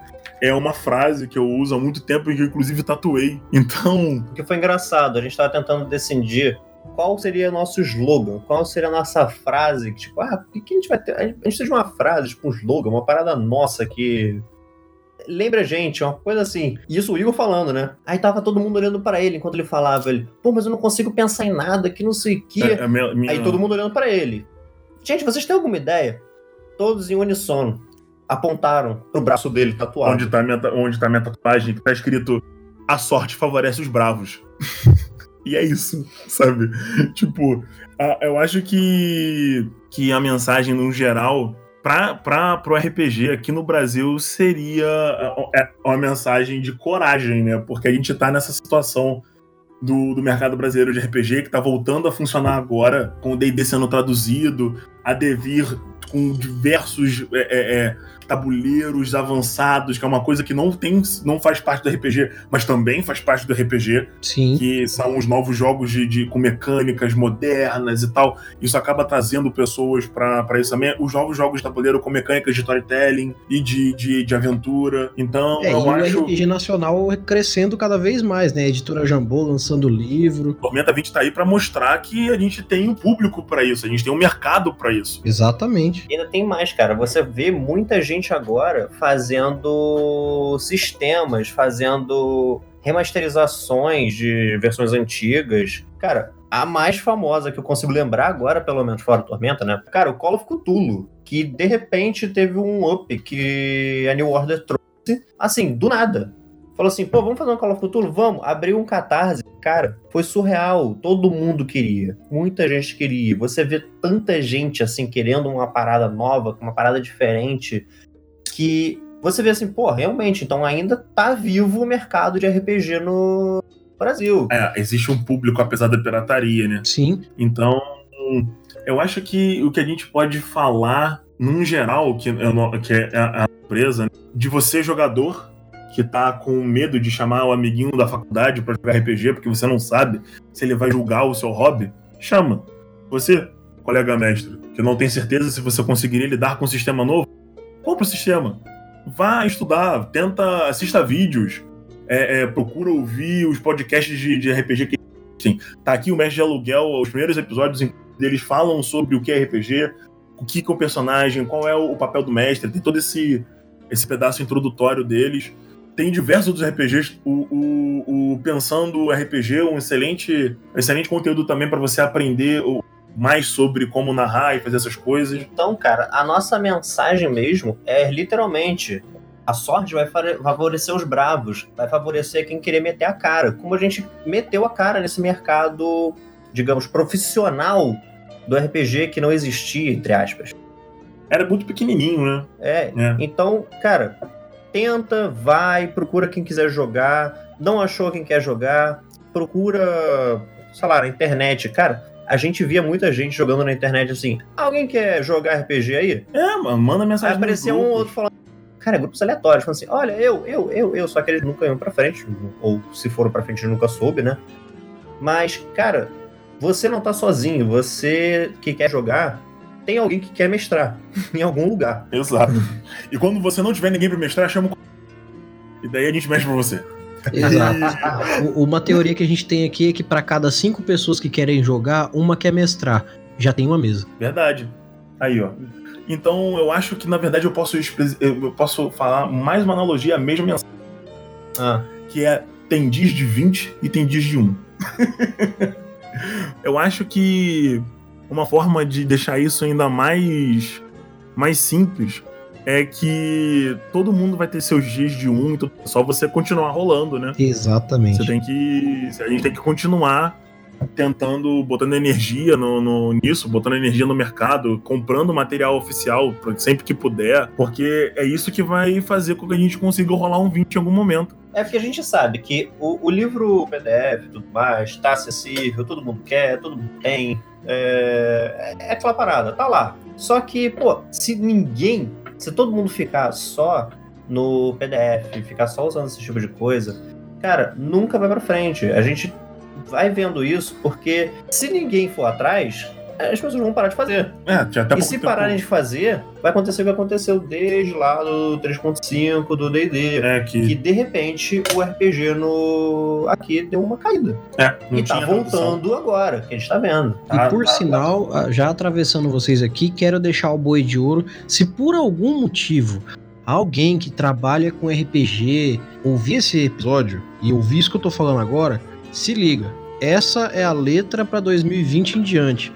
é uma frase que eu uso há muito tempo e que eu, inclusive, tatuei. Então. O que foi engraçado, a gente estava tentando decidir qual seria nosso slogan, qual seria a nossa frase, tipo, ah, o que a gente vai ter? A gente precisa de uma frase, tipo, um slogan, uma parada nossa que. Lembra a gente, uma coisa assim. Isso o Igor falando, né? Aí tava todo mundo olhando para ele enquanto ele falava. Ele, pô, mas eu não consigo pensar em nada, que não sei o quê. É, minha... Aí todo mundo olhando para ele. Gente, vocês têm alguma ideia? Todos em unissono apontaram pro braço dele tatuado. Onde tá minha, onde tá minha tatuagem, que tá escrito A sorte favorece os bravos. e é isso, sabe? tipo, eu acho que, que a mensagem, no geral, para o RPG aqui no Brasil seria é, uma mensagem de coragem, né? Porque a gente tá nessa situação do, do mercado brasileiro de RPG que tá voltando a funcionar agora, com o D&D sendo traduzido, a Devir com diversos é, é, é tabuleiros avançados, que é uma coisa que não tem, não faz parte do RPG, mas também faz parte do RPG. Sim. Que são os novos jogos de, de com mecânicas modernas e tal. Isso acaba trazendo pessoas para isso também. Os novos jogos de tabuleiro com mecânicas de storytelling e de, de, de aventura. Então, é, eu e acho. o RPG nacional crescendo cada vez mais, né? A editora Jambô lançando livro. Tormenta 20 tá aí para mostrar que a gente tem um público para isso, a gente tem um mercado para isso. Exatamente. E ainda tem mais, cara. Você vê muita gente agora fazendo sistemas, fazendo remasterizações de versões antigas. Cara, a mais famosa que eu consigo lembrar agora, pelo menos fora do Tormenta, né? Cara, o Call of Cthulhu, que de repente teve um up que a New Order trouxe, assim, do nada. Falou assim, pô, vamos fazer um Call of Cthulhu? Vamos. Abriu um catarse. Cara, foi surreal. Todo mundo queria. Muita gente queria. Você vê tanta gente, assim, querendo uma parada nova, uma parada diferente que você vê assim, pô, realmente, então ainda tá vivo o mercado de RPG no Brasil. É, existe um público apesar da pirataria, né? Sim. Então, eu acho que o que a gente pode falar, num geral, que, que é a empresa, né, de você, jogador, que tá com medo de chamar o amiguinho da faculdade para jogar RPG, porque você não sabe se ele vai julgar o seu hobby, chama. Você, colega mestre, que não tem certeza se você conseguiria lidar com um sistema novo, compra o sistema. Vá estudar, tenta, assista vídeos, é, é, procura ouvir os podcasts de, de RPG que Sim, tá aqui o Mestre de Aluguel, os primeiros episódios eles falam sobre o que é RPG, o que é o personagem, qual é o papel do mestre, tem todo esse, esse pedaço introdutório deles. Tem diversos outros RPGs, o, o, o Pensando RPG, um excelente, excelente conteúdo também para você aprender o, mais sobre como narrar e fazer essas coisas. Então, cara, a nossa mensagem mesmo é literalmente a sorte vai favorecer os bravos, vai favorecer quem querer meter a cara. Como a gente meteu a cara nesse mercado, digamos, profissional do RPG que não existia, entre aspas. Era muito pequenininho, né? É. é. Então, cara, tenta, vai, procura quem quiser jogar. Não achou quem quer jogar, procura, sei lá, na internet. Cara, a gente via muita gente jogando na internet assim: alguém quer jogar RPG aí? É, mano, manda mensagem. Aí aparecia um ou outro falando. Cara, grupos aleatórios, falando assim: olha, eu, eu, eu, eu, só que eles nunca iam pra frente, ou se foram pra frente, nunca soube, né? Mas, cara, você não tá sozinho, você que quer jogar, tem alguém que quer mestrar em algum lugar. Exato. E quando você não tiver ninguém pra mestrar, chama o. E daí a gente mexe pra você. Exato. uma teoria que a gente tem aqui é que para cada cinco pessoas que querem jogar, uma quer mestrar. Já tem uma mesa. Verdade. Aí, ó. Então eu acho que na verdade eu posso, eu posso falar mais uma analogia, a mesma mensagem. Ah. Que é tem dias de 20 e tem dias de 1. eu acho que uma forma de deixar isso ainda mais, mais simples é que todo mundo vai ter seus dias de um, então é só você continuar rolando, né? Exatamente. Você tem que. A gente tem que continuar tentando, botando energia no, no, nisso, botando energia no mercado, comprando material oficial sempre que puder, porque é isso que vai fazer com que a gente consiga rolar um 20 em algum momento. É porque a gente sabe que o, o livro PDF e tudo mais está acessível, todo mundo quer, todo mundo tem. É, é aquela parada, tá lá. Só que, pô, se ninguém se todo mundo ficar só no PDF, ficar só usando esse tipo de coisa, cara, nunca vai para frente. A gente vai vendo isso porque se ninguém for atrás, as pessoas vão parar de fazer. É, já tá e se pararem de fazer, vai acontecer o que aconteceu desde lá do 3.5, do D&D. É, que... que de repente o RPG no aqui deu uma caída. É, não e tá voltando agora, que a gente tá vendo. Tá, e por tá, sinal, tá. já atravessando vocês aqui, quero deixar o boi de ouro. Se por algum motivo alguém que trabalha com RPG ouvir esse episódio e ouvir isso que eu tô falando agora, se liga. Essa é a letra para 2020 em diante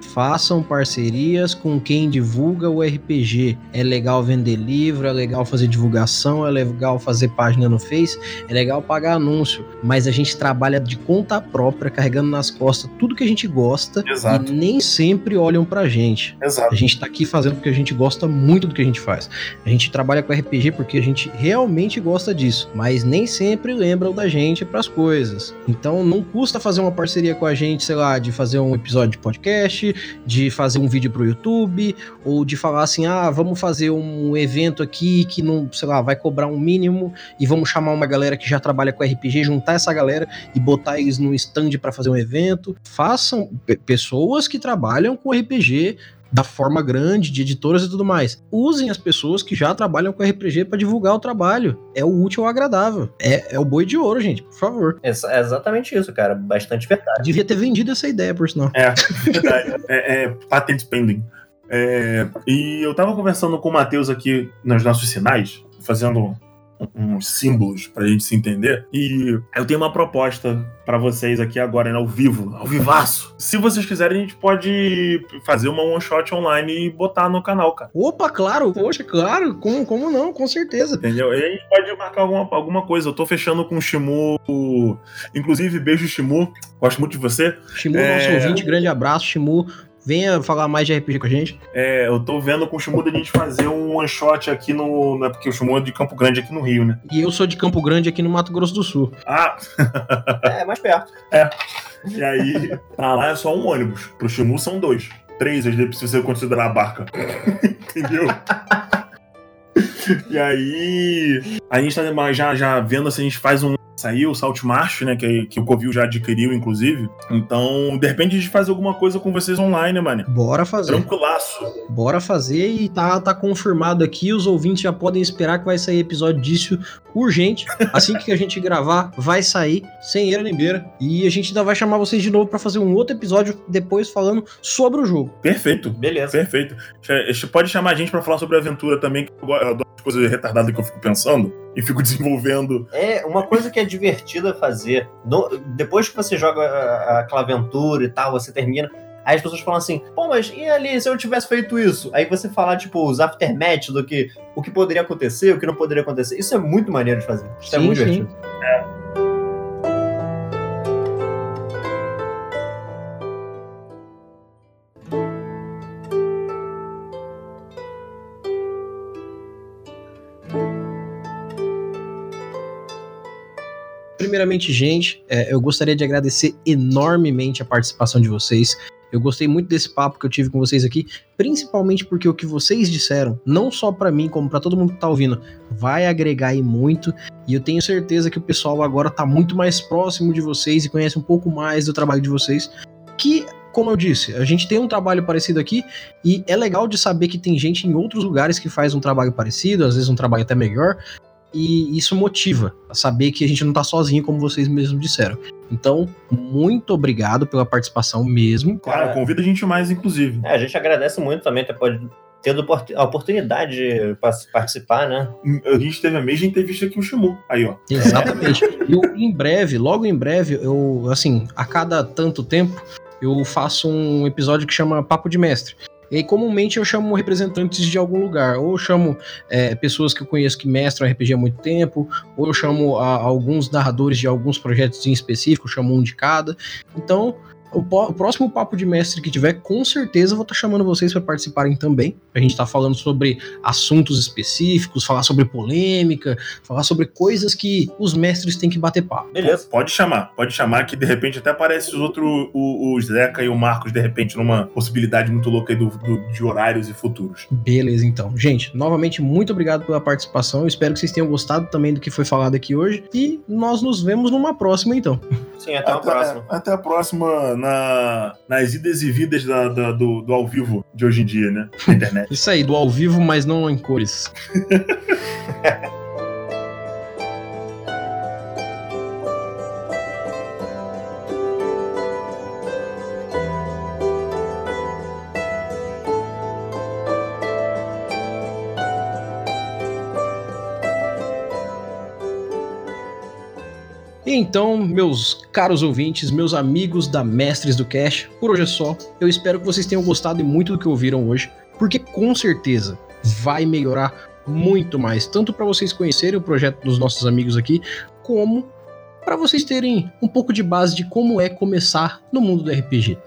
façam parcerias com quem divulga o RPG. É legal vender livro, é legal fazer divulgação, é legal fazer página no Face, é legal pagar anúncio, mas a gente trabalha de conta própria, carregando nas costas tudo que a gente gosta Exato. e nem sempre olham pra gente. Exato. A gente tá aqui fazendo porque a gente gosta muito do que a gente faz. A gente trabalha com RPG porque a gente realmente gosta disso, mas nem sempre lembram da gente pras coisas. Então não custa fazer uma parceria com a gente, sei lá, de fazer um episódio de podcast, de fazer um vídeo pro YouTube, ou de falar assim: ah, vamos fazer um evento aqui que não, sei lá, vai cobrar um mínimo e vamos chamar uma galera que já trabalha com RPG, juntar essa galera e botar eles no stand para fazer um evento. Façam pe- pessoas que trabalham com RPG da forma grande, de editoras e tudo mais. Usem as pessoas que já trabalham com RPG para divulgar o trabalho. É o útil ao agradável. É, é o boi de ouro, gente, por favor. É é exatamente isso, cara. Bastante verdade. Devia ter vendido essa ideia, por sinal. É, verdade. É, é patent pending. É, e eu tava conversando com o Matheus aqui nos nossos sinais, fazendo uns símbolos pra gente se entender. E eu tenho uma proposta pra vocês aqui agora, né, ao vivo, ao vivaço. Se vocês quiserem, a gente pode fazer uma one shot online e botar no canal, cara. Opa, claro, poxa, claro, como, como não, com certeza. Entendeu? E a gente pode marcar alguma, alguma coisa. Eu tô fechando com o Shimu. Inclusive, beijo, Shimu. Gosto muito de você. Shimu, É. nosso ouvinte, grande abraço, Shimu. Venha falar mais de RPG com a gente. É, eu tô vendo com o Shimu da gente fazer um one shot aqui no. Né, porque o Shimu é de Campo Grande aqui no Rio, né? E eu sou de Campo Grande, aqui no Mato Grosso do Sul. Ah, É, mais perto. e aí, pra lá é só um ônibus. Pro Shimu são dois. Três, às vezes, se você considerar a barca. Entendeu? E aí, a gente tá já, já vendo se a gente faz um. Saiu o Salt March, né? Que, que o Covil já adquiriu, inclusive. Então, de repente, a gente faz alguma coisa com vocês online, mano. Bora fazer. Tranquilaço. Bora fazer e tá, tá confirmado aqui. Os ouvintes já podem esperar que vai sair episódio disso urgente. Assim que a gente gravar, vai sair, sem era nem beira. E a gente ainda vai chamar vocês de novo pra fazer um outro episódio depois falando sobre o jogo. Perfeito. Beleza. Perfeito. Você Pode chamar a gente pra falar sobre aventura também, que eu adoro as coisas retardadas que eu fico pensando e fico desenvolvendo. É uma coisa que é divertida fazer. no- depois que você joga a- aquela aventura e tal, você termina. Aí as pessoas falam assim, pô, mas e ali se eu tivesse feito isso? Aí você falar, tipo, os aftermath do que o que poderia acontecer, o que não poderia acontecer. Isso é muito maneiro de fazer. Isso é Sim, muito sim. divertido. Primeiramente, gente, é, eu gostaria de agradecer enormemente a participação de vocês. Eu gostei muito desse papo que eu tive com vocês aqui, principalmente porque o que vocês disseram, não só pra mim, como pra todo mundo que tá ouvindo, vai agregar aí muito. E eu tenho certeza que o pessoal agora tá muito mais próximo de vocês e conhece um pouco mais do trabalho de vocês. Que, como eu disse, a gente tem um trabalho parecido aqui e é legal de saber que tem gente em outros lugares que faz um trabalho parecido, às vezes um trabalho até melhor. E isso motiva a saber que a gente não tá sozinho, como vocês mesmos disseram. Então, muito obrigado pela participação mesmo. Claro, Cara. convida a gente mais, inclusive. É, a gente agradece muito também ter pode tendo a oportunidade de participar, né? A gente teve a mesma entrevista que o Shimu. Aí, ó. Exatamente. Eu, em breve, logo em breve, eu, assim, a cada tanto tempo, eu faço um episódio que chama Papo de Mestre. E aí, comumente eu chamo representantes de algum lugar. Ou eu chamo é, pessoas que eu conheço que mestram RPG há muito tempo, ou eu chamo a- alguns narradores de alguns projetos em específico, chamo um de cada. Então, o, o próximo papo de mestre que tiver, com certeza eu vou estar chamando vocês para participarem também. A gente tá falando sobre assuntos específicos, falar sobre polêmica, falar sobre coisas que os mestres têm que bater papo. Beleza. Pode chamar, pode chamar que de repente até aparece os outros, o, o Zeca e o Marcos, de repente, numa possibilidade muito louca aí do, do- de horários e futuros. Beleza, então. Gente, novamente, muito obrigado pela participação. Eu espero que vocês tenham gostado também do que foi falado aqui hoje. E nós nos vemos numa próxima, então. Sim, até a próxima. até a próxima na, nas idas e vidas da- da- do, do ao vivo de hoje em dia, né? Na internet. Isso aí, do ao vivo, mas não em cores. Então, meus caros ouvintes, meus amigos da Mestres do Cash, por hoje é só. Eu espero que vocês tenham gostado muito do que ouviram hoje, porque com certeza vai melhorar muito mais, tanto para vocês conhecerem o projeto dos nossos amigos aqui, como para vocês terem um pouco de base de como é começar no mundo do RPG.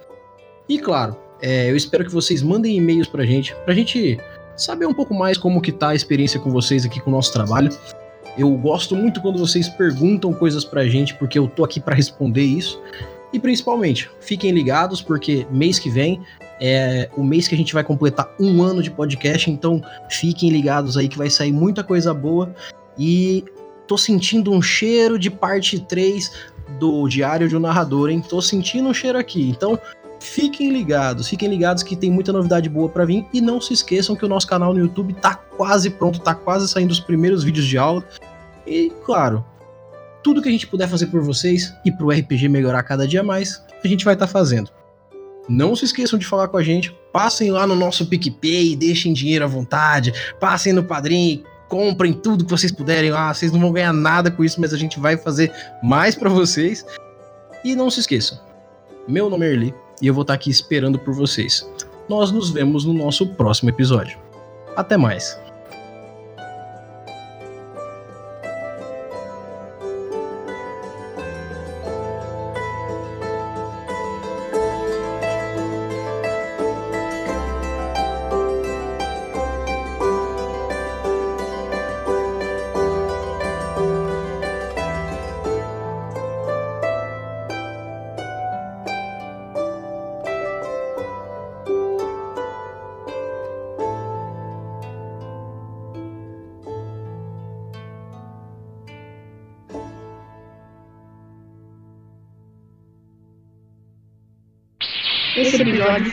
E claro, é, eu espero que vocês mandem e-mails pra gente, pra gente saber um pouco mais como que tá a experiência com vocês aqui com o nosso trabalho. Eu gosto muito quando vocês perguntam coisas pra gente, porque eu tô aqui para responder isso. E principalmente, fiquem ligados, porque mês que vem é o mês que a gente vai completar um ano de podcast, então fiquem ligados aí que vai sair muita coisa boa. E tô sentindo um cheiro de parte 3 do Diário de um Narrador, hein? Tô sentindo um cheiro aqui. Então, fiquem ligados, fiquem ligados que tem muita novidade boa para vir e não se esqueçam que o nosso canal no YouTube tá quase pronto, tá quase saindo os primeiros vídeos de aula. E, claro, tudo que a gente puder fazer por vocês e pro RPG melhorar cada dia mais, a gente vai estar tá fazendo. Não se esqueçam de falar com a gente, passem lá no nosso PicPay, deixem dinheiro à vontade, passem no Padrim, comprem tudo que vocês puderem lá, vocês não vão ganhar nada com isso, mas a gente vai fazer mais para vocês. E não se esqueçam, meu nome é Erli e eu vou estar aqui esperando por vocês. Nós nos vemos no nosso próximo episódio. Até mais!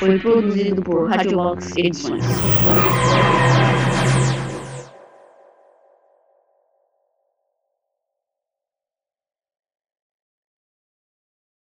Foi produzido por Radiolox Edições.